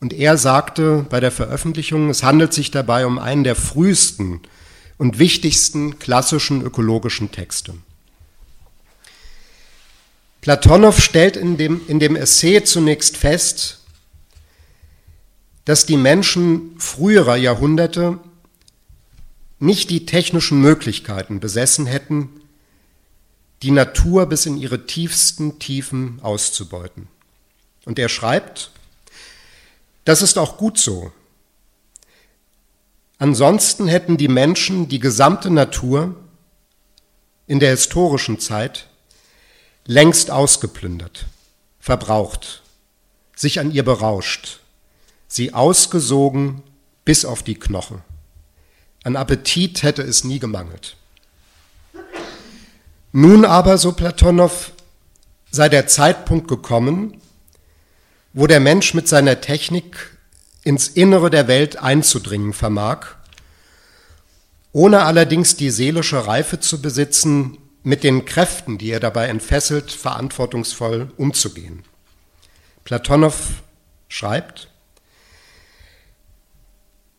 Und er sagte bei der Veröffentlichung, es handelt sich dabei um einen der frühesten und wichtigsten klassischen ökologischen Texte. Platonow stellt in dem, in dem Essay zunächst fest, dass die Menschen früherer Jahrhunderte nicht die technischen Möglichkeiten besessen hätten, die Natur bis in ihre tiefsten Tiefen auszubeuten. Und er schreibt, das ist auch gut so. Ansonsten hätten die Menschen die gesamte Natur in der historischen Zeit längst ausgeplündert, verbraucht, sich an ihr berauscht, sie ausgesogen bis auf die Knochen. An Appetit hätte es nie gemangelt. Nun aber, so Platonow, sei der Zeitpunkt gekommen, wo der Mensch mit seiner Technik ins Innere der Welt einzudringen vermag, ohne allerdings die seelische Reife zu besitzen, mit den Kräften, die er dabei entfesselt, verantwortungsvoll umzugehen. Platonow schreibt,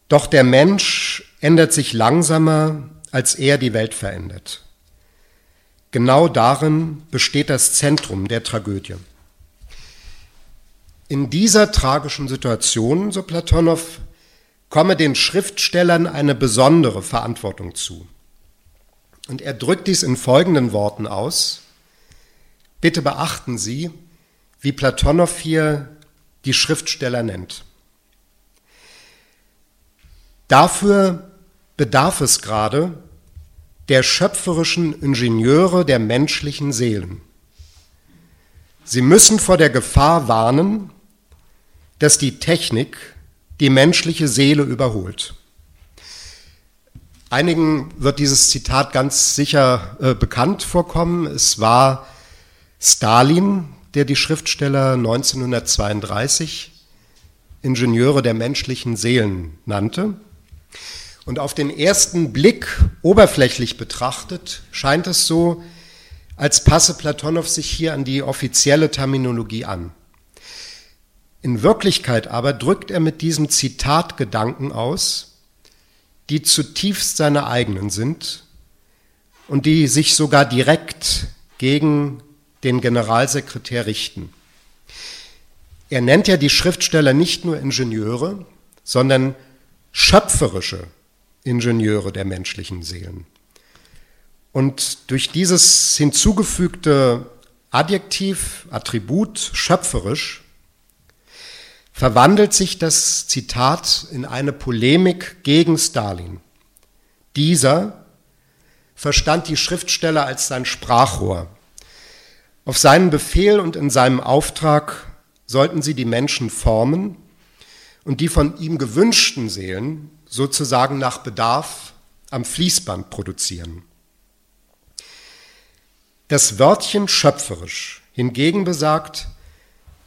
doch der Mensch ändert sich langsamer, als er die Welt verändert. Genau darin besteht das Zentrum der Tragödie. In dieser tragischen Situation, so Platonow, komme den Schriftstellern eine besondere Verantwortung zu. Und er drückt dies in folgenden Worten aus. Bitte beachten Sie, wie Platonow hier die Schriftsteller nennt. Dafür bedarf es gerade der schöpferischen Ingenieure der menschlichen Seelen. Sie müssen vor der Gefahr warnen, dass die Technik die menschliche Seele überholt. Einigen wird dieses Zitat ganz sicher äh, bekannt vorkommen. Es war Stalin, der die Schriftsteller 1932 Ingenieure der menschlichen Seelen nannte. Und auf den ersten Blick oberflächlich betrachtet scheint es so, als passe Platonow sich hier an die offizielle Terminologie an. In Wirklichkeit aber drückt er mit diesem Zitat Gedanken aus, die zutiefst seine eigenen sind und die sich sogar direkt gegen den Generalsekretär richten. Er nennt ja die Schriftsteller nicht nur Ingenieure, sondern schöpferische Ingenieure der menschlichen Seelen. Und durch dieses hinzugefügte Adjektiv, Attribut schöpferisch verwandelt sich das Zitat in eine Polemik gegen Stalin. Dieser verstand die Schriftsteller als sein Sprachrohr. Auf seinen Befehl und in seinem Auftrag sollten sie die Menschen formen und die von ihm gewünschten Seelen sozusagen nach Bedarf am Fließband produzieren. Das Wörtchen schöpferisch hingegen besagt,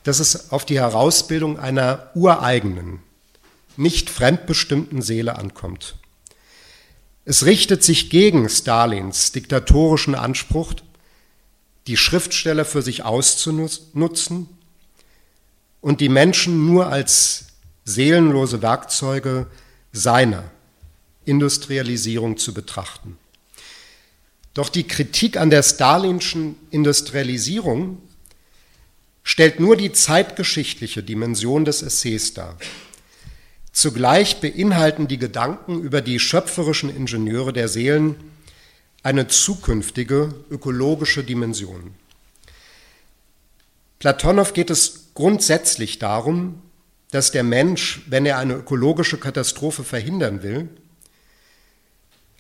dass es auf die Herausbildung einer ureigenen, nicht fremdbestimmten Seele ankommt. Es richtet sich gegen Stalins diktatorischen Anspruch, die Schriftsteller für sich auszunutzen und die Menschen nur als seelenlose Werkzeuge seiner Industrialisierung zu betrachten. Doch die Kritik an der stalinschen Industrialisierung stellt nur die zeitgeschichtliche Dimension des Essays dar. Zugleich beinhalten die Gedanken über die schöpferischen Ingenieure der Seelen eine zukünftige ökologische Dimension. Platonow geht es grundsätzlich darum, dass der Mensch, wenn er eine ökologische Katastrophe verhindern will,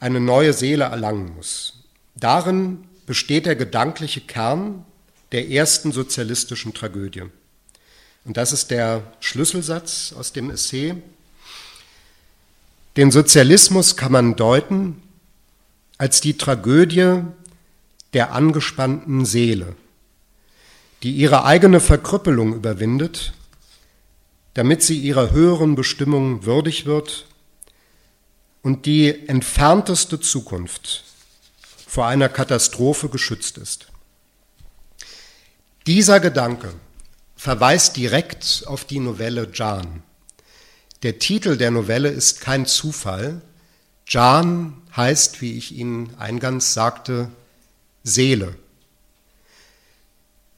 eine neue Seele erlangen muss. Darin besteht der gedankliche Kern der ersten sozialistischen Tragödie. Und das ist der Schlüsselsatz aus dem Essay. Den Sozialismus kann man deuten als die Tragödie der angespannten Seele, die ihre eigene Verkrüppelung überwindet, damit sie ihrer höheren Bestimmung würdig wird und die entfernteste Zukunft vor einer Katastrophe geschützt ist. Dieser Gedanke verweist direkt auf die Novelle Jan. Der Titel der Novelle ist kein Zufall. Jan heißt, wie ich Ihnen eingangs sagte, Seele.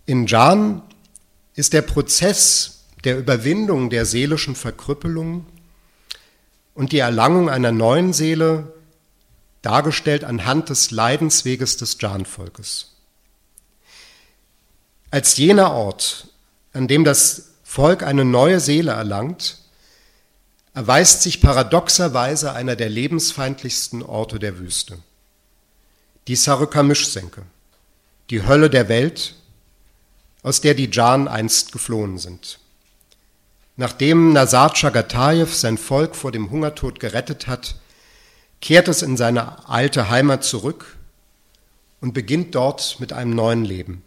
In Jan ist der Prozess der Überwindung der seelischen Verkrüppelung und die Erlangung einer neuen Seele dargestellt anhand des Leidensweges des Jan-Volkes. Als jener Ort, an dem das Volk eine neue Seele erlangt, erweist sich paradoxerweise einer der lebensfeindlichsten Orte der Wüste. Die Sarukamisch-Senke, die Hölle der Welt, aus der die Jan einst geflohen sind. Nachdem Nazar Chagatayev sein Volk vor dem Hungertod gerettet hat, kehrt es in seine alte Heimat zurück und beginnt dort mit einem neuen Leben.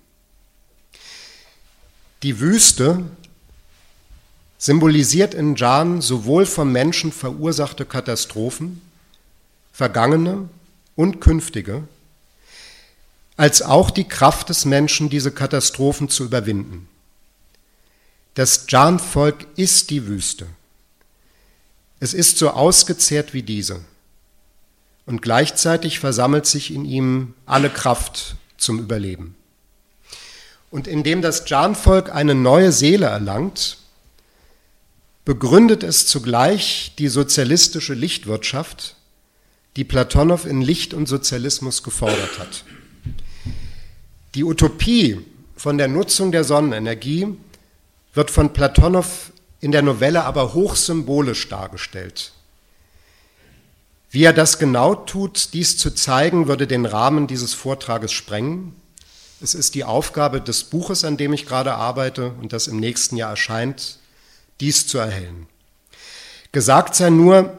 Die Wüste symbolisiert in Jan sowohl vom Menschen verursachte Katastrophen, vergangene und künftige, als auch die Kraft des Menschen, diese Katastrophen zu überwinden. Das Jan-Volk ist die Wüste. Es ist so ausgezehrt wie diese. Und gleichzeitig versammelt sich in ihm alle Kraft zum Überleben. Und indem das Jan-Volk eine neue Seele erlangt, begründet es zugleich die sozialistische Lichtwirtschaft, die Platonow in Licht und Sozialismus gefordert hat. Die Utopie von der Nutzung der Sonnenenergie wird von Platonow in der Novelle aber hochsymbolisch dargestellt. Wie er das genau tut, dies zu zeigen, würde den Rahmen dieses Vortrages sprengen. Es ist die Aufgabe des Buches, an dem ich gerade arbeite und das im nächsten Jahr erscheint, dies zu erhellen. Gesagt sei nur,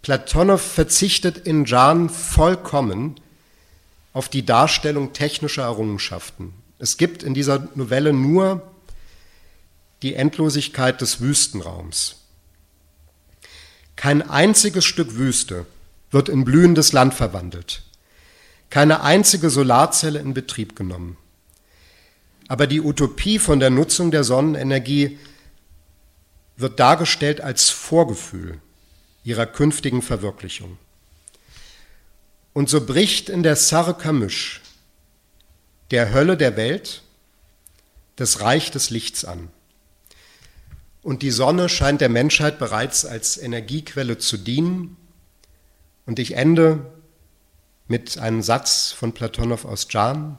Platonow verzichtet in Jan vollkommen auf die Darstellung technischer Errungenschaften. Es gibt in dieser Novelle nur die Endlosigkeit des Wüstenraums. Kein einziges Stück Wüste wird in blühendes Land verwandelt, keine einzige Solarzelle in Betrieb genommen. Aber die Utopie von der Nutzung der Sonnenenergie wird dargestellt als Vorgefühl ihrer künftigen Verwirklichung. Und so bricht in der Sarre Camus der Hölle der Welt das Reich des Lichts an. Und die Sonne scheint der Menschheit bereits als Energiequelle zu dienen. Und ich ende mit einem Satz von Platonow aus Jan.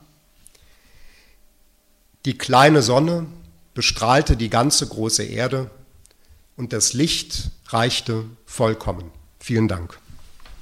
Die kleine Sonne bestrahlte die ganze große Erde und das Licht reichte vollkommen. Vielen Dank.